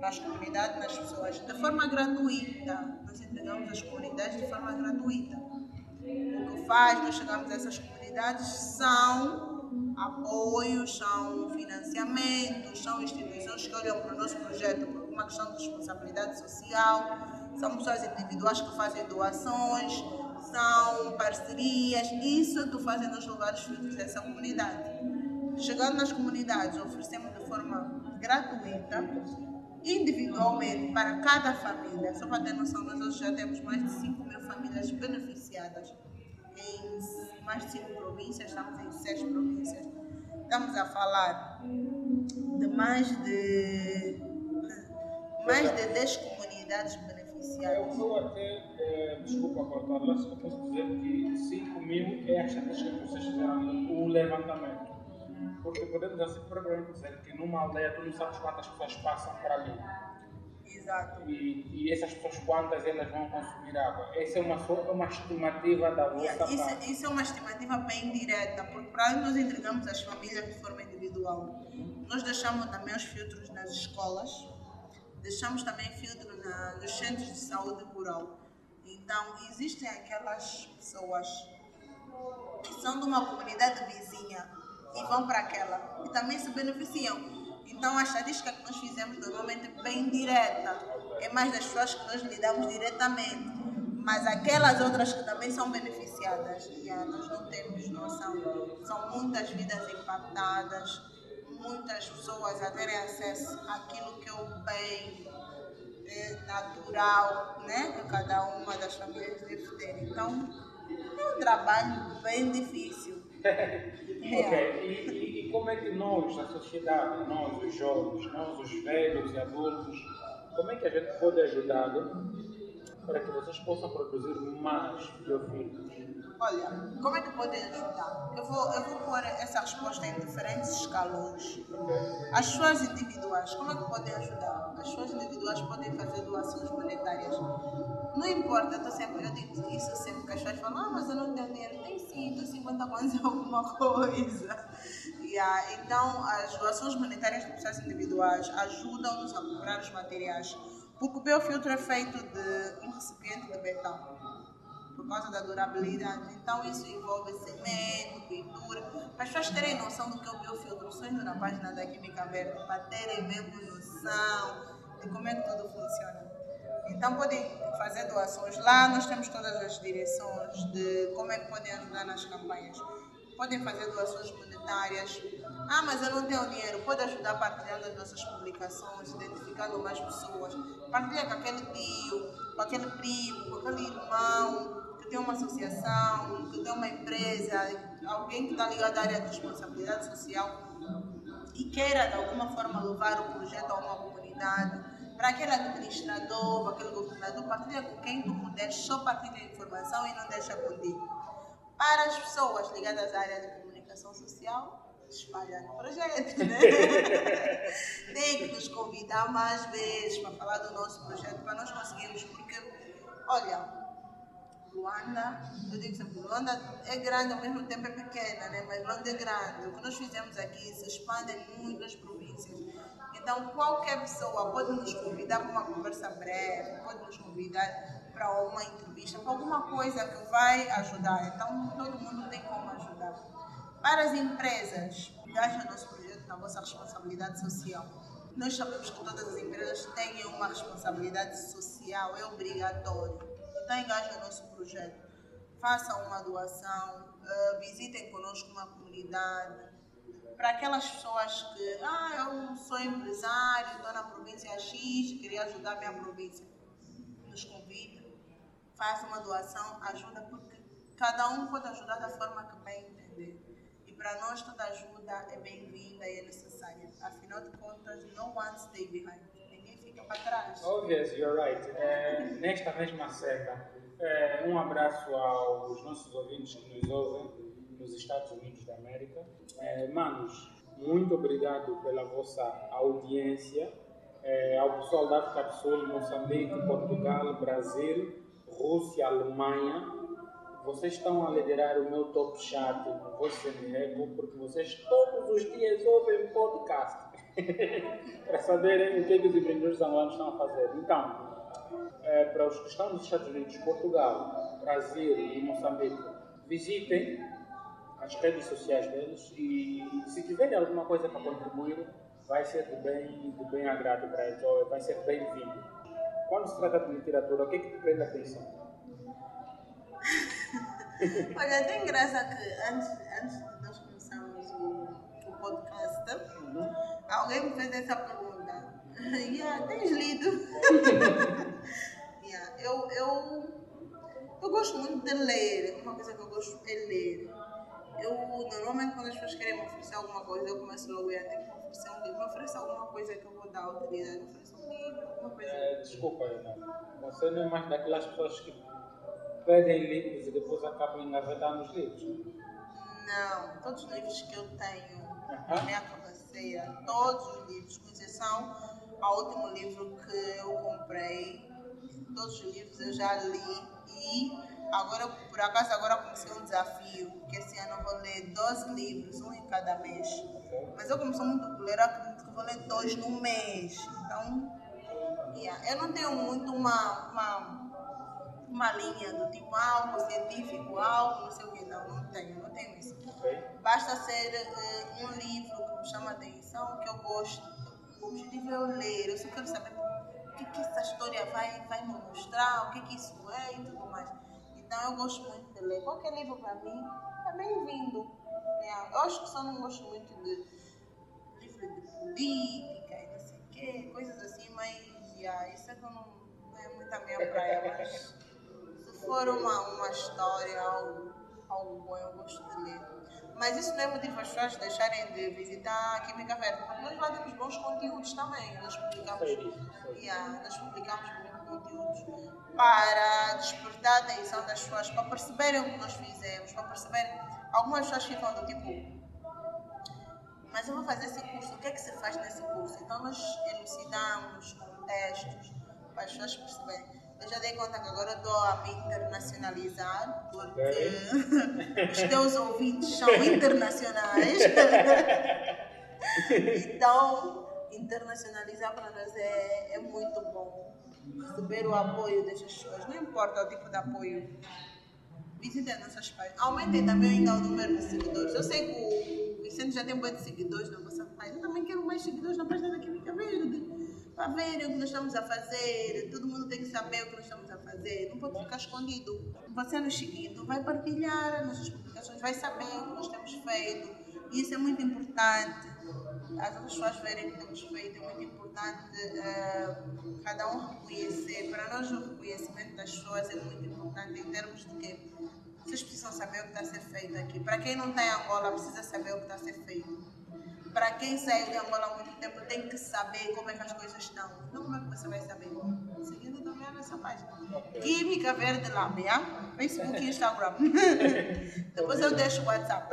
nas comunidades, nas pessoas, de forma gratuita, nós entregamos as comunidades de forma gratuita. O que faz nós chegarmos a essas comunidades são apoios, são financiamentos, são instituições que olham para o nosso projeto por uma questão de responsabilidade social, são pessoas individuais que fazem doações, são parcerias, isso é que fazem nos levar os frutos dessa comunidade. Chegando nas comunidades, oferecemos de forma gratuita, individualmente, para cada família. Só para ter noção, nós hoje já temos mais de 5 mil famílias beneficiadas em mais de 5 províncias, estamos em 6 províncias. Estamos a falar de mais de, mais de 10 comunidades beneficiadas. Eu até, eh, desculpa cortar-la, só posso dizer que 5 mil é a estatística que vocês fizeram o levantamento. Porque podemos assim propriamente dizer que numa aldeia tu não sabes quantas pessoas passam por ali. Exato. E, e essas pessoas, quantas elas vão consumir água? Essa é uma, é uma estimativa da vossa Yeah, parte. Isso, isso é uma estimativa bem direta, porque para nós entregamos às famílias de forma individual, nós deixamos também os filtros nas escolas, deixamos também filtro na, nos centros de saúde rural. Então, existem aquelas pessoas que são de uma comunidade vizinha e vão para aquela e também se beneficiam. Então, a estatística que nós fizemos normalmente é bem direta, é mais das pessoas que nós lidamos diretamente, mas aquelas outras que também são beneficiadas, já, nós não temos noção. São muitas vidas impactadas, muitas pessoas a terem acesso àquilo que é o bem é, natural né, que cada uma das famílias deve ter. Então, é um trabalho bem difícil. Ok, e, e- e como é que nós, a sociedade, nós, os jovens, nós, os velhos e adultos, como é que a gente pode ajudar para que vocês possam produzir mais biofilhos? Olha, como é que podem ajudar? Eu vou, eu vou pôr essa resposta em diferentes escalões. As pessoas individuais, como é que podem ajudar? As pessoas individuais podem fazer doações monetárias. Não importa, eu, sempre, eu digo isso sempre que as pessoas falam, ah, mas eu não tenho dinheiro. Tem sim, tu quando acontece alguma coisa. Yeah. Então, as doações monetárias de pessoas individuais ajudam-nos a comprar os materiais, porque o biofiltro é feito de um recipiente de betão, por causa da durabilidade. Então, isso envolve cimento, pintura, para as pessoas terem noção do que é o biofiltro. Indo na página da Química Verde para terem mesmo noção de como é que tudo funciona. Então podem fazer doações lá, nós temos todas as direções de como é que podem ajudar nas campanhas. Podem fazer doações monetárias. Ah, mas eu não tenho dinheiro. Pode ajudar partilhando as nossas publicações, identificando mais pessoas. Partilha com aquele tio, com aquele primo, com aquele irmão que tem uma associação, que tem uma empresa, alguém que está ligado à área de responsabilidade social e queira de alguma forma levar o projeto a uma comunidade para aquele administrador, para aquele governador, partilha com quem tu puder, só partilha a informação e não deixa contigo. Para as pessoas ligadas à área de comunicação social, espalhar o projeto, né? Tem que nos convidar mais vezes para falar do nosso projeto, para nós conseguirmos, porque, olha, Luanda, eu digo sempre, Luanda é grande ao mesmo tempo é pequena, né? mas Luanda é grande. O que nós fizemos aqui se expande em muitas províncias. Então, qualquer pessoa pode nos convidar para uma conversa breve, pode nos convidar para uma entrevista, para alguma coisa que vai ajudar. Então, todo mundo tem como ajudar. Para as empresas, engajem nosso projeto na vossa responsabilidade social. Nós sabemos que todas as empresas têm uma responsabilidade social, é obrigatório. Então, engajem nosso projeto. Façam uma doação, uh, visitem conosco uma comunidade, para aquelas pessoas que, ah, eu sou empresário, estou na província X, queria ajudar a minha província. Nos convida, faz uma doação, ajuda, porque cada um pode ajudar da forma que bem entender. E para nós toda ajuda é bem-vinda e é necessária. Afinal de contas, no one stay behind. Trás. Obvious, you're right. É, nesta mesma seca, é, um abraço aos nossos ouvintes que nos ouvem nos Estados Unidos da América. É, manos, muito obrigado pela vossa audiência. É, ao pessoal da África do Sul, Moçambique, Portugal, Brasil, Rússia, Alemanha. Vocês estão a liderar o meu top chat no Voice Eco porque vocês todos os dias ouvem podcast para saberem o que, é que os empreendedores angolanos estão a fazer. Então, é, para os que estão nos Estados Unidos, Portugal, Brasil e Moçambique, visitem as redes sociais deles e se tiverem alguma coisa para contribuir, vai ser de bem, de bem agrado para eles, ou vai ser bem-vindo. Quando se trata de literatura, o que é que te prende a atenção? Olha, tem graça que antes, antes de nós começarmos o, o podcast, uhum. Alguém me fez essa pergunta. yeah, tens lido? yeah, eu, eu, eu gosto muito de ler, uma coisa que eu gosto é ler eu normalmente quando as pessoas querem me oferecer alguma coisa, eu começo logo a ter que me oferecer um livro. Me oferecer alguma coisa que eu vou dar utilidade, me oferecer um livro, alguma coisa. É, desculpa, Ana. Você não é mais daquelas pessoas que pedem livros e depois acabam engavetando os livros? Não, todos os livros que eu tenho na minha cabeceira, todos os livros, com exceção ao último livro que eu comprei, todos os livros eu já li e Agora, por acaso, agora comecei um desafio, que esse ano eu vou ler 12 livros, um em cada mês. Mas eu comecei muito a ler, acredito que vou ler dois no mês. Então, yeah. eu não tenho muito uma, uma, uma linha do tipo algo científico, algo não sei o que, não, não tenho, não tenho isso. Basta ser uh, um livro que me chama a atenção, que eu gosto. O objetivo é eu ler, eu só quero saber o que, que essa história vai, vai me mostrar, o que, que isso é e tudo mais. Então eu gosto muito de ler. Qualquer livro para mim é bem-vindo. É, eu acho que só não gosto muito de livro de política e não sei o quê, coisas assim, mas yeah, isso é que não, não é muito a minha praia. Mas for uma, uma história, algo, algo bom, eu gosto de ler. Mas isso não é motivo para as pessoas deixarem de visitar a Química Verde, porque nós lá temos bons conteúdos também. Nós publicamos, yeah, nós publicamos conteúdos para despertar a atenção das pessoas, para perceberem o que nós fizemos, para perceberem. Algumas pessoas ficam do tipo, mas eu vou fazer esse curso, o que é que se faz nesse curso? Então nós elucidamos com textos para as pessoas perceberem. Eu já dei conta que agora estou a me internacionalizar, porque Ok. os teus ouvintes são internacionais. então, internacionalizar para nós é, é muito bom. Receber o apoio dessas pessoas, não importa o tipo de apoio. Visitem nossas páginas. Aumentem também ainda o número de seguidores. Eu sei que o Vicente já tem muitos seguidores na vossa página. Eu também quero mais seguidores na página da Química Verde. Para verem o que nós estamos a fazer. Todo mundo tem que saber o que nós estamos a fazer. Não pode ficar escondido. Você nos seguindo vai partilhar as nossas publicações, vai saber o que nós temos feito. E isso é muito importante. As outras pessoas verem o que temos feito é muito importante. eh, cada um reconhecer. Para nós, o reconhecimento das pessoas é muito importante em termos de que vocês precisam saber o que está a ser feito aqui. Para quem não está em Angola, precisa saber o que está a ser feito. Para quem saiu de Angola há muito tempo, tem que saber como é que as coisas estão. Não como é que você vai saber. Seguindo também a nossa página. Química Verde Lab, yeah? Facebook e Instagram. Depois eu deixo o WhatsApp.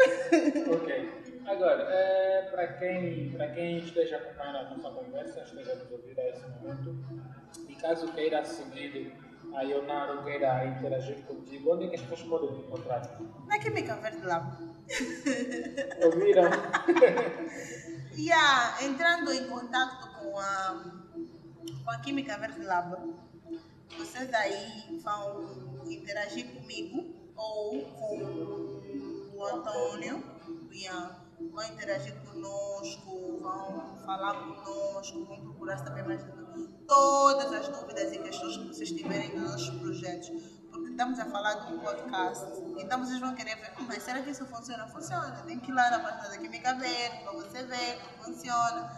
Ok. Agora, eh, para quem, para quem esteja acompanhando a nossa conversa, esteja nos ouvindo a esse momento, e caso queira seguir a Ionaro, queira interagir contigo, onde é que as pessoas podem te encontrar? Na Química Verde Lab. Ouviram? Yeah, entrando em contato com a, com a Química Verde Lab, vocês aí vão interagir comigo ou com o Antônio, yeah, vão interagir conosco, vão falar conosco, vão procurar saber mais de todas as dúvidas e questões que vocês tiverem nos nossos projetos. Porque estamos a falar de um podcast, então vocês vão querer ver, "Ah, mas será que isso funciona? Funciona. Tem que ir lá na página da Química Verde para você ver como funciona.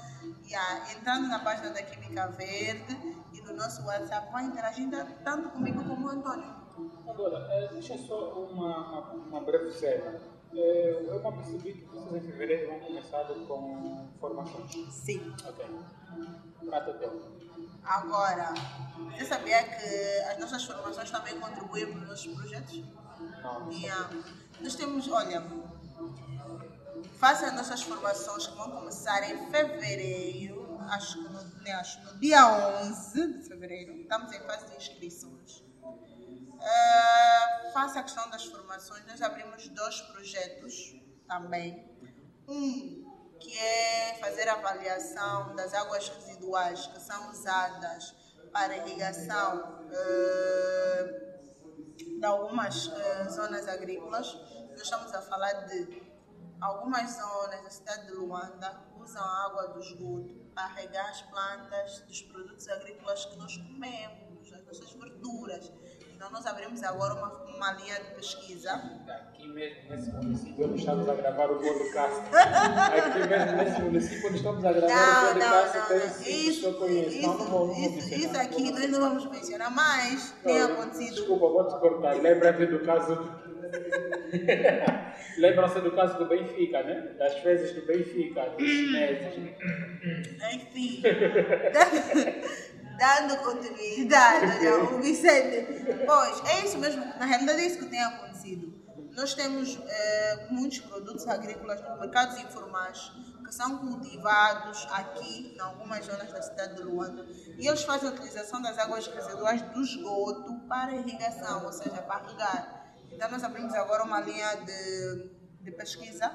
Yeah, entrando na página da Química Verde e no nosso WhatsApp, vai interagir tanto comigo como o Antônio. Agora, eh, deixa só uma, uma, uma breve cena. Eh, Eu não percebi que vocês em fevereiro vão começar com formações. Sim. Ok. Prata teu. Agora, você sabia que as nossas formações também contribuem para os nossos projetos? Não. Yeah. Nós temos, olha, faça as nossas formações que vão começar em fevereiro, acho que no, né, acho no dia 11 de fevereiro, estamos em fase de inscrições. Eh, faça a questão das formações, nós abrimos dois projetos também. Um que é fazer avaliação das águas residuais que são usadas para irrigação eh, de algumas eh, zonas agrícolas. Nós estamos a falar de algumas zonas da cidade de Luanda usam a água do esgoto para regar as plantas dos produtos agrícolas que nós comemos, as nossas verduras. Então nós abrimos agora uma, uma linha de pesquisa Aqui mesmo nesse município onde estamos a gravar o podcast. Aqui mesmo nesse município onde estamos a gravar Não, o podcast não, tem não. Isso, que eu conheço. não, não isso, isso aqui nós não vamos mencionar, mas tem acontecido. Desculpa, vou te cortar. Lembra-te do caso. Lembram-se do caso do Benfica, né? Das fezes do Benfica, dos chineses. Enfim, dando continuidade, olha, o Vicente. Pois, é isso mesmo, na realidade é isso que tem acontecido. Nós temos eh, muitos produtos agrícolas nos mercados informais que são cultivados aqui, em algumas zonas da cidade de Luanda, e eles fazem a utilização das águas residuais do esgoto para irrigação, ou seja, para regar. Então, nós abrimos agora uma linha de, de pesquisa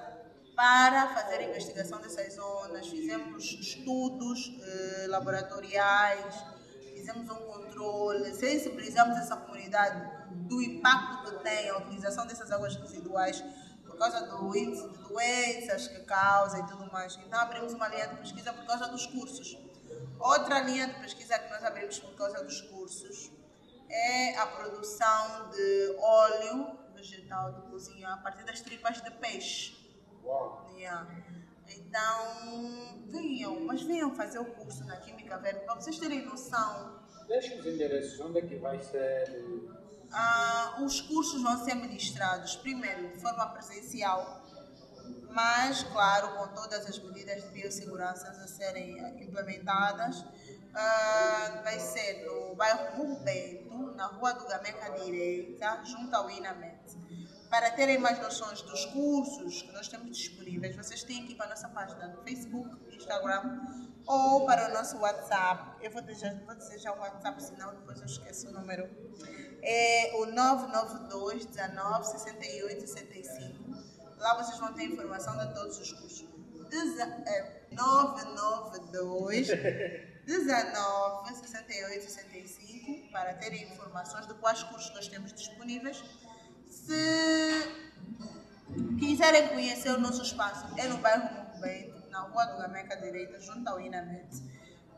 para fazer a investigação dessas zonas. Fizemos estudos eh, laboratoriais, fizemos um controle, sensibilizamos essa comunidade do impacto que tem a utilização dessas águas residuais por causa do índice de doenças que causa e tudo mais. Então abrimos uma linha de pesquisa por causa dos cursos. Outra linha de pesquisa que nós abrimos por causa dos cursos é a produção de óleo vegetal de cozinha a partir das tripas de peixe. Uau! Yeah. Então, venham, mas venham fazer o curso na Química Verde para vocês terem noção. Deixa os endereços, onde é que vai ser? Ah, os cursos vão ser ministrados, primeiro, de forma presencial, mas, claro, com todas as medidas de biossegurança a serem implementadas. Ah, vai ser no bairro Rumbeto, na rua do Gameca Direita, junto ao Inamet. Para terem mais noções dos cursos que nós temos disponíveis, vocês têm que ir para a nossa página do Facebook, Instagram ou para o nosso WhatsApp. Eu vou dizer, vou já o WhatsApp, senão depois eu esqueço o número. É o 992 19 68 65. Lá vocês vão ter informação de todos os cursos. Deza, é, 992 19 68 65 para terem informações de quais cursos nós temos disponíveis. Se quiserem conhecer o nosso espaço, é no bairro Bem, na rua do Gameca Direita, junto ao Inamet.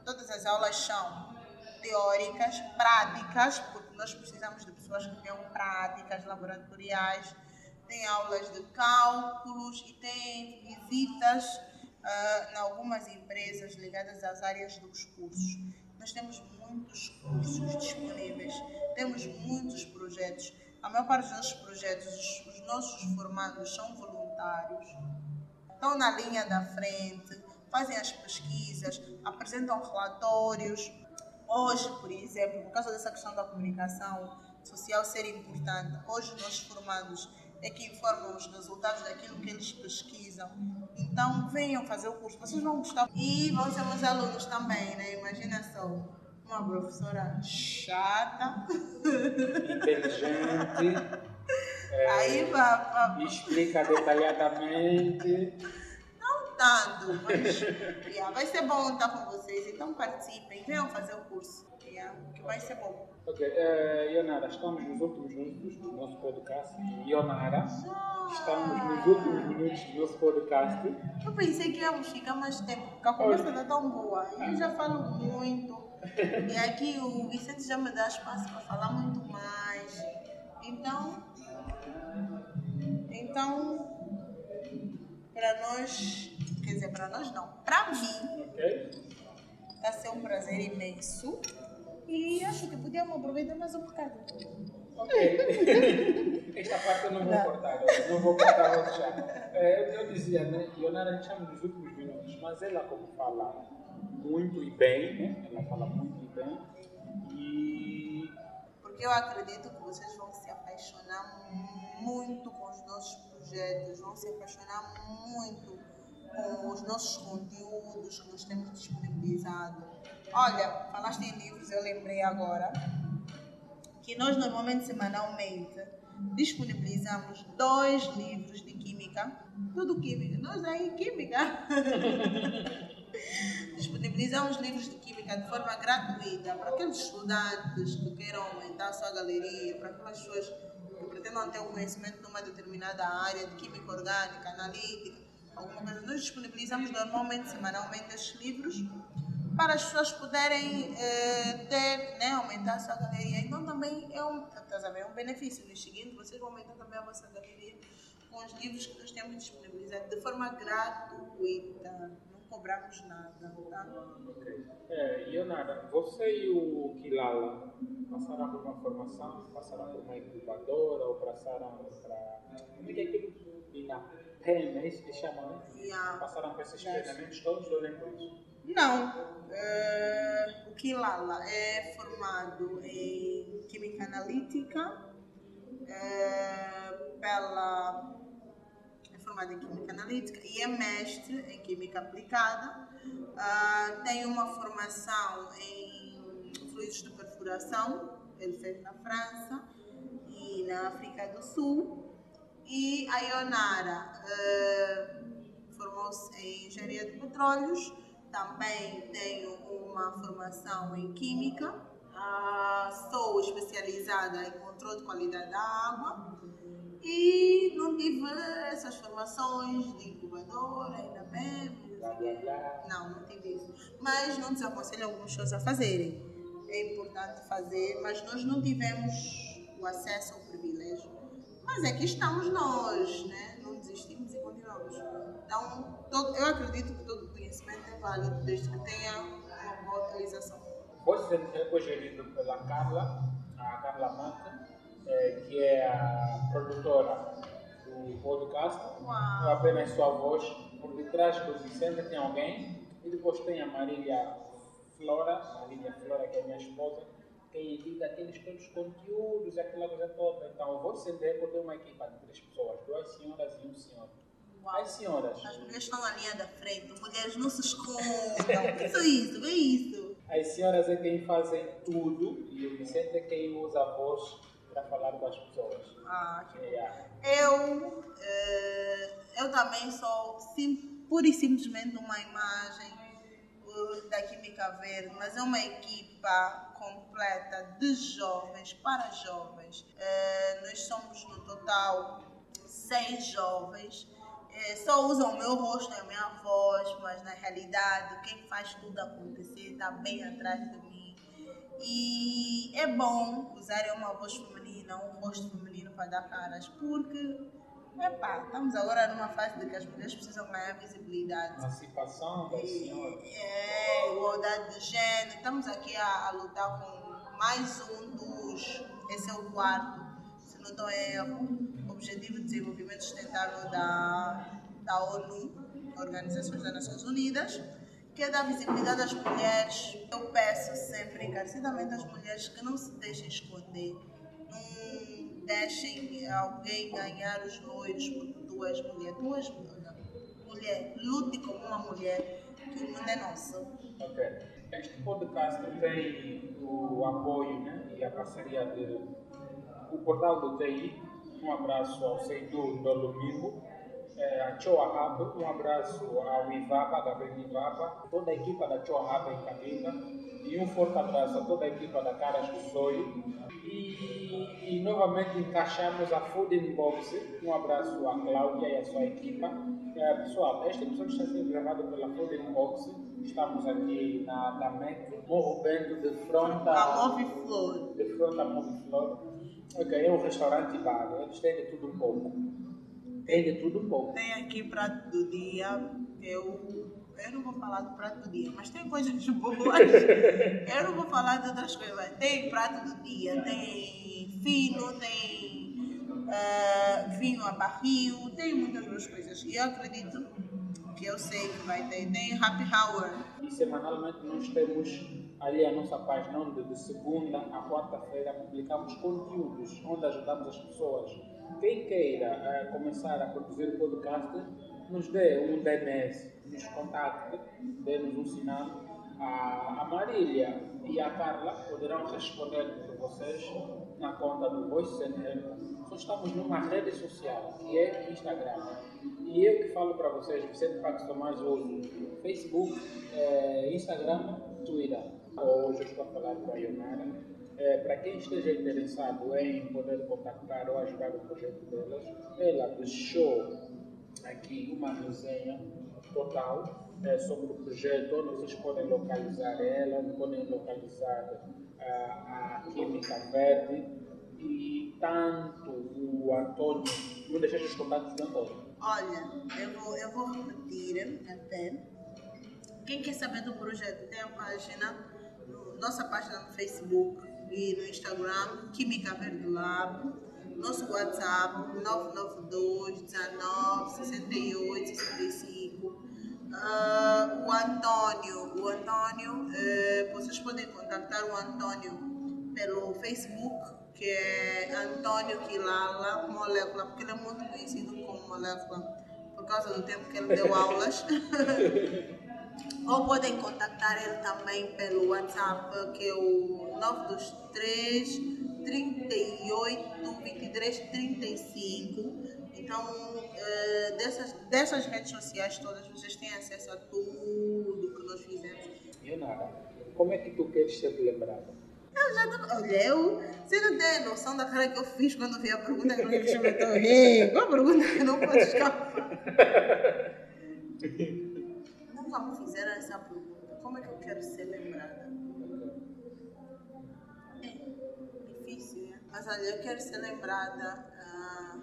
Todas as aulas são teóricas, práticas, porque nós precisamos de pessoas que tenham práticas laboratoriais, tem aulas de cálculos e tem visitas uh, em algumas empresas ligadas às áreas dos cursos. Nós temos muitos cursos disponíveis, temos muitos projetos. A maior parte dos nossos projetos, os, os nossos formandos são voluntários, estão na linha da frente, fazem as pesquisas, apresentam relatórios. Hoje, por exemplo, por causa dessa questão da comunicação social ser importante, hoje nós formandos é que informam os resultados daquilo que eles pesquisam. Então, venham fazer o curso, vocês vão gostar. E vão ser meus alunos também, né? Imagina só, uma professora chata, inteligente, é, aí vai, explica detalhadamente. Não tanto, mas yeah, vai ser bom estar com vocês, então participem, venham fazer o curso, yeah, que vai ser bom. Ok, uh, Ionara, estamos nos últimos minutos do nosso podcast. Ionara, estamos nos últimos minutos do nosso podcast. Eu pensei que íamos ficar mais tempo, porque a conversa está tão boa. Eu já falo muito. E aqui o Vicente já me dá espaço para falar muito mais. Então, então para nós, quer dizer, para nós não, para mim, Ok? está a ser um prazer imenso. E acho que podíamos aproveitar mais um bocado. Ok. Esta parte eu não vou Não. cortar, eu não vou cortar vou deixar. É, eu dizia, né? Ionara a gente chama nos últimos minutos, mas ela como fala muito e bem, né? Ela fala muito e bem. E Porque eu acredito que vocês vão se apaixonar muito com os nossos projetos, vão se apaixonar muito com os nossos conteúdos que nós temos disponibilizado. Olha, falaste em livros, eu lembrei agora que nós normalmente semanalmente disponibilizamos dois livros de química, tudo química, nós aí química. Disponibilizamos livros de química de forma gratuita para aqueles estudantes que queiram aumentar a sua galeria, para aquelas pessoas que pretendam ter um conhecimento numa determinada área de química orgânica, analítica, alguma coisa. Nós disponibilizamos normalmente, semanalmente, esses livros para as pessoas poderem eh, ter, né, aumentar a sua galeria. Então também é um, estás a ver, é um benefício. No seguinte, vocês vão aumentar também a vossa galeria com os livros que nós temos disponibilizados de forma gratuita. Não cobramos nada, tá? Ok. É, Ionara, você e o Kilala passaram por uma formação, passaram por uma incubadora ou passaram para. O que é aquilo? Na PEN, é isso que chama, né? Yeah. Passaram por esses treinamentos todos, eu lembro. Não. eh, o Kilala é formado em Química Analítica eh, pela é formado em Química Analítica e é mestre em Química Aplicada. Ah, tem uma formação em fluidos de perfuração, ele fez na França e na África do Sul. E a Ionara eh, formou-se em Engenharia de Petróleos, também tenho uma formação em Química, ah, sou especializada em controle de qualidade da água e não tive essas formações de incubadora, ainda bem, não, não tive isso. Mas não desaconselho algumas pessoas a fazerem. É importante fazer, mas nós não tivemos o acesso ao privilégio. Mas é que estamos nós, né? Não desistimos e continuamos. Então, todo- eu acredito que todo conhecimento é válido, desde que tenha uma boa utilização. Eco é gerido pela Carla, a Carla Manta, eh, que é a produtora do podcast. Uau. Não apenas sua voz, por detrás do Vicente tem alguém, e depois tem a Marília Flora, Marília Flora, que é minha esposa, quem edita aqueles todos os conteúdos, aquela coisa toda. Então, eu vou acender porque tem uma equipa de três pessoas, duas senhoras e um senhor. Uau. As senhoras, As mulheres estão na linha da frente, mulheres não se escondam. Isso, isso, vê isso. as senhoras é quem fazem tudo e o Vicente é quem usa a voz para falar com as pessoas. Ah, que É, Eu, eh, eu também sou sim, pura e simplesmente uma imagem uh, da Química Verde, mas é uma equipa completa de jovens para jovens. Eh, nós somos no total seis jovens. Eh, só usam o meu rosto e a minha voz, mas na realidade quem faz tudo acontecer está bem atrás de mim. E é bom usar uma voz feminina, um rosto feminino para dar caras, porque epá, estamos agora numa fase de que as mulheres precisam ganhar visibilidade. emancipação das senhoras. É, igualdade de gênero. Estamos aqui a, a lutar com mais um dos. Esse é o quarto, se não estou erro, Objetivo de Desenvolvimento Sustentável da, da ONU, Organizações das Nações Unidas, que é dar visibilidade às mulheres. Eu peço sempre encarecidamente às mulheres que não se deixem esconder, não deixem alguém ganhar os loiros porque tu és mulher. Tu és mulher. Mulher, lute como uma mulher, que o mundo é nosso. Ok. Este podcast tem o apoio né, e a parceria de o portal do TI. Um abraço ao Seidu do Domingo, eh, a Choa Hub, um abraço ao Ivapa, Gabriel Ivapa, toda a equipa da Choa Hub em Cabinda e um forte abraço a toda a equipa da Caras do Sonho. E, e novamente encaixamos a Food in Box. Um abraço à Cláudia e à sua equipa. Eh, pessoal, este episódio está sendo gravado pela Food in Box. Estamos aqui na Damec, Morro Bento, de frente A Move Flor. de frente à Moviflor. Ok, é um restaurante e bar, eles têm de tudo um pouco. Tem de tudo um pouco. Tem aqui prato do dia. Eu, eu não vou falar do prato do dia, mas tem coisas boas. Eu não vou falar de outras coisas. Tem prato do dia, tem fino, tem ah, vinho a barril, tem muitas outras coisas. E eu acredito que eu sei que vai ter. Tem happy hour. E semanalmente nós temos ali a nossa página onde de segunda a quarta-feira publicamos conteúdos onde ajudamos as pessoas. Quem queira eh, começar a produzir podcast, nos dê um DNS, nos contacte, dê-nos um sinal. A, Marília e a Carla poderão responder por vocês na conta do Voice. Só estamos numa rede social, que é Instagram. E eu que falo para vocês, Vicente Pax Tomás uso Facebook, eh, Instagram, Twitter. Hoje estou a falar com a Ionara. Eh, para quem esteja interessado em poder contactar ou ajudar o projeto delas, ela deixou aqui uma resenha total eh, sobre o projeto, onde vocês podem localizar ela, onde podem localizar ah, a Química Verde e tanto o Antônio, não deixaste os contatos do Antônio. Olha, eu vou, eu vou repetir até. Quem quer saber do projeto tem a página, nossa página no Facebook e no Instagram, Química Verde Lab. Nosso WhatsApp 992 19 68 65. Ah, o Antônio, o Antônio, eh, vocês podem contactar o Antônio pelo Facebook, que é Antônio Quilala Molécula, porque ele é muito conhecido como Molécula por causa do tempo que ele deu aulas. Ou podem contactar ele também pelo WhatsApp, que é o 923 38 23 35. Então, eh, dessas, dessas redes sociais todas, vocês têm acesso a tudo que nós fizemos. Ionara, como é que tu queres ser lembrada? Eu já tô, olha, eu, você não tem noção da cara que eu fiz quando vi a pergunta que não me Ei, qual pergunta que não pode escapar? Essa pergunta. Como é que eu quero ser lembrada? É difícil, né? Mas olha, eu quero ser lembrada ah,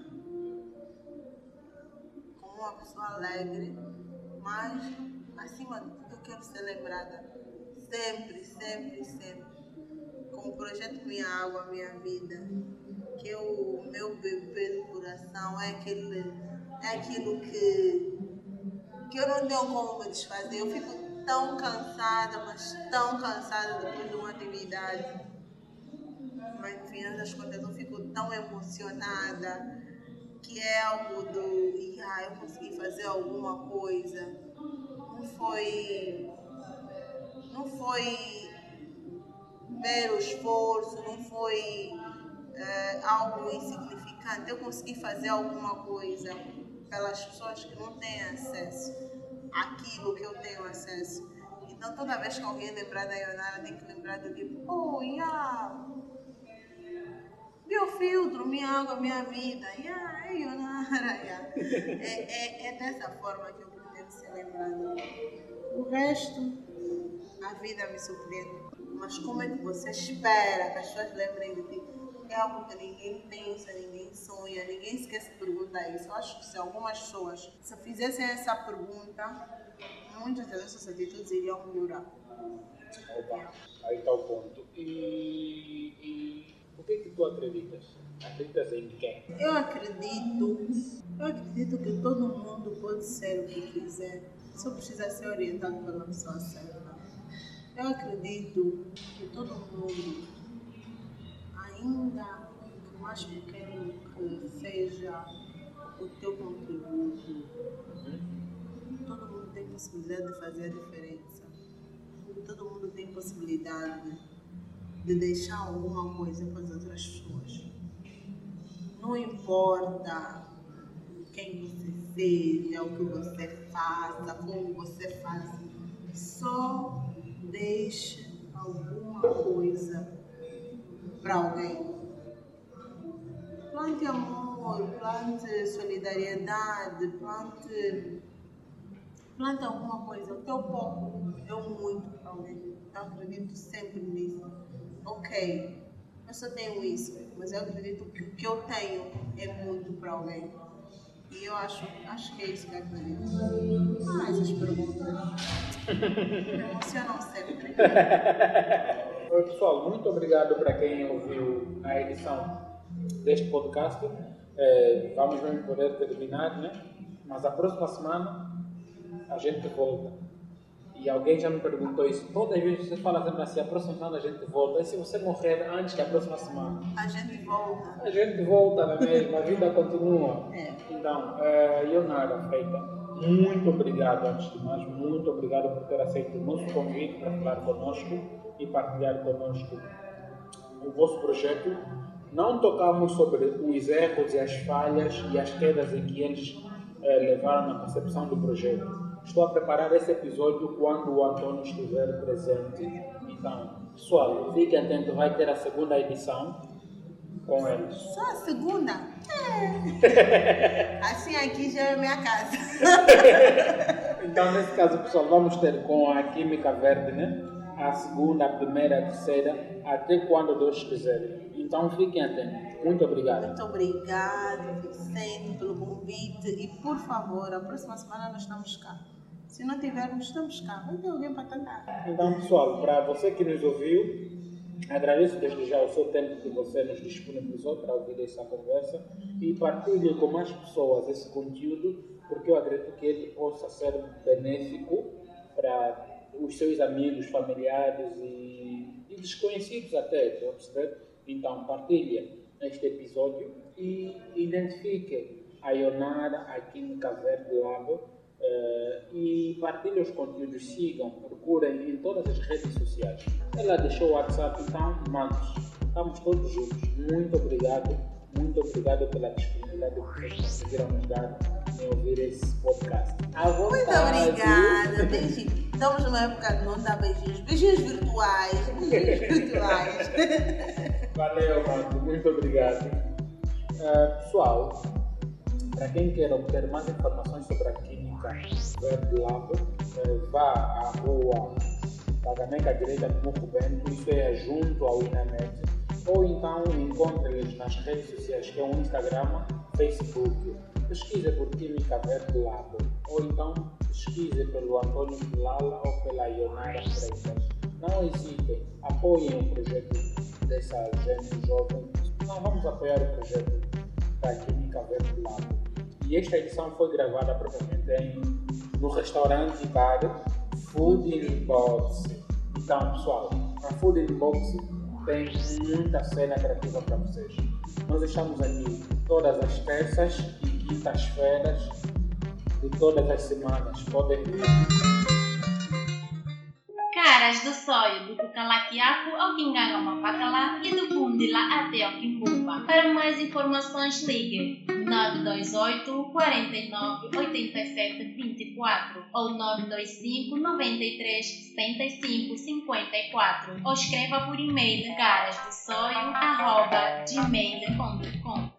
como uma pessoa alegre, mas acima de tudo eu quero ser lembrada sempre, sempre, sempre com o projeto Minha Água, Minha Vida, que o meu bebê do coração, é, aquele, é aquilo que, que eu não tenho como me desfazer. Eu fico tão cansada, mas tão cansada depois de uma atividade. mas no final das contas eu fico tão emocionada que é algo do, ah, eu consegui fazer alguma coisa. Não foi, não foi mero esforço, não foi é, algo insignificante. Eu consegui fazer alguma coisa pelas pessoas que não têm acesso àquilo que eu tenho acesso. Então, toda vez que alguém lembrar da Ionara, tem que lembrar do tipo, oh, yeah, meu filtro, minha água, minha vida, yeah, é Ionara, yeah. É, é, é dessa forma que eu pretendo ser lembrada. O resto, a vida me surpreende. Mas como é que você espera que as pessoas lembrem de ti? É algo que ninguém pensa, ninguém sonha, ninguém sequer se pergunta isso. Eu acho que se algumas pessoas se fizessem essa pergunta, muitas das nossas atitudes iriam melhorar. Opa, aí está o ponto. E, e o que, é que tu acreditas? Acreditas em quem? Eu acredito, eu acredito que todo mundo pode ser o que quiser, só precisa ser orientado pela pessoa certa. Eu acredito que todo mundo, pequeno que seja o teu contributo, todo mundo tem possibilidade de fazer a diferença. Todo mundo tem possibilidade de deixar alguma coisa para as outras pessoas. Não importa quem você seja, o que você faça, como você faça, só deixe alguma coisa para alguém. Plante amor, plante solidariedade, plante planta alguma coisa. O teu pouco é um muito para alguém. Eu acredito sempre nisso. Ok, eu só tenho isso, mas eu acredito que o que eu tenho é muito para alguém. E eu acho, acho que é isso que eu acredito. Ah, essas perguntas emocionam sempre. Oi, pessoal, muito obrigado para quem ouviu a edição deste podcast. É, vamos mesmo poder terminar, né? Mas a próxima semana a gente volta. E alguém já me perguntou isso. Todas as vezes você fala sempre assim, a próxima semana a gente volta. E se você morrer antes da próxima semana? A gente volta. A gente volta na mesma, a vida continua. É. Então, é, Leonardo Feita, muito obrigado antes de mais, muito obrigado por ter aceito o nosso convite para falar conosco e partilhar conosco o vosso projeto. Não tocamos sobre os erros e as falhas e as quedas em que eles é, levaram na concepção do projeto Estou a preparar esse episódio quando o Antônio estiver presente. Então, pessoal, fiquem atentos, vai ter a segunda edição com eles. Só a segunda? É. assim aqui já é minha casa. então, nesse caso, pessoal, vamos ter com a Química Verde, né? A segunda, a primeira, a terceira, até quando Deus quiser. Então, fiquem atentos. Muito obrigado. Muito obrigado, Vicente, pelo convite. E, por favor, a próxima semana nós estamos cá. Se não tivermos, estamos cá. Vai ter alguém para cantar. Então, pessoal, para você que nos ouviu, agradeço desde já o seu tempo que você nos disponibilizou para ouvir essa conversa e partilhe com mais pessoas esse conteúdo, porque eu acredito que ele possa ser benéfico para os seus amigos, familiares e, e desconhecidos até, tá perceber? Então, partilhe este episódio e identifique a Ionara aqui no Verde Lab Uh, e partilhem os conteúdos, sigam, procurem em todas as redes sociais. Ela deixou o WhatsApp, então manos, estamos todos juntos. Muito obrigado, muito obrigado pela disponibilidade que vocês conseguiram nos dar em ouvir esse podcast. Muito obrigada, beijinho. Estamos numa época de não dar beijinhos, beijinhos virtuais, beijinhos virtuais. Valeu, mano, muito obrigado. Uh, pessoal, para quem quer obter mais informações sobre a Química Verde Lab, eh, vá à rua Pagameca Direita do Muco Bento, isso é junto ao Inamet, ou então encontre-eles nas redes sociais, que é o Instagram, Facebook. Pesquise por Química Verde Lab, ou então pesquise pelo Antônio Lala ou pela Ionara Freitas. Não hesitem, apoiem o projeto dessa gente jovem. Nós vamos apoiar o projeto da Química Verde Lab. E esta edição foi gravada propriamente em, no restaurante bar Food in Box. Então, pessoal, a Food in Box tem muita cena atrativa para vocês. Nós estamos aqui todas as terças e quintas-feiras de todas as semanas. Podem vir. Caras do Sonho, do Cucalaquiaco ao Quingangamapacalá e do Bundila até ao Quimbumba. Para mais informações, ligue 928 49 87 24 ou 925 93 75 54 ou escreva por e-mail carasdossoio.gmail.com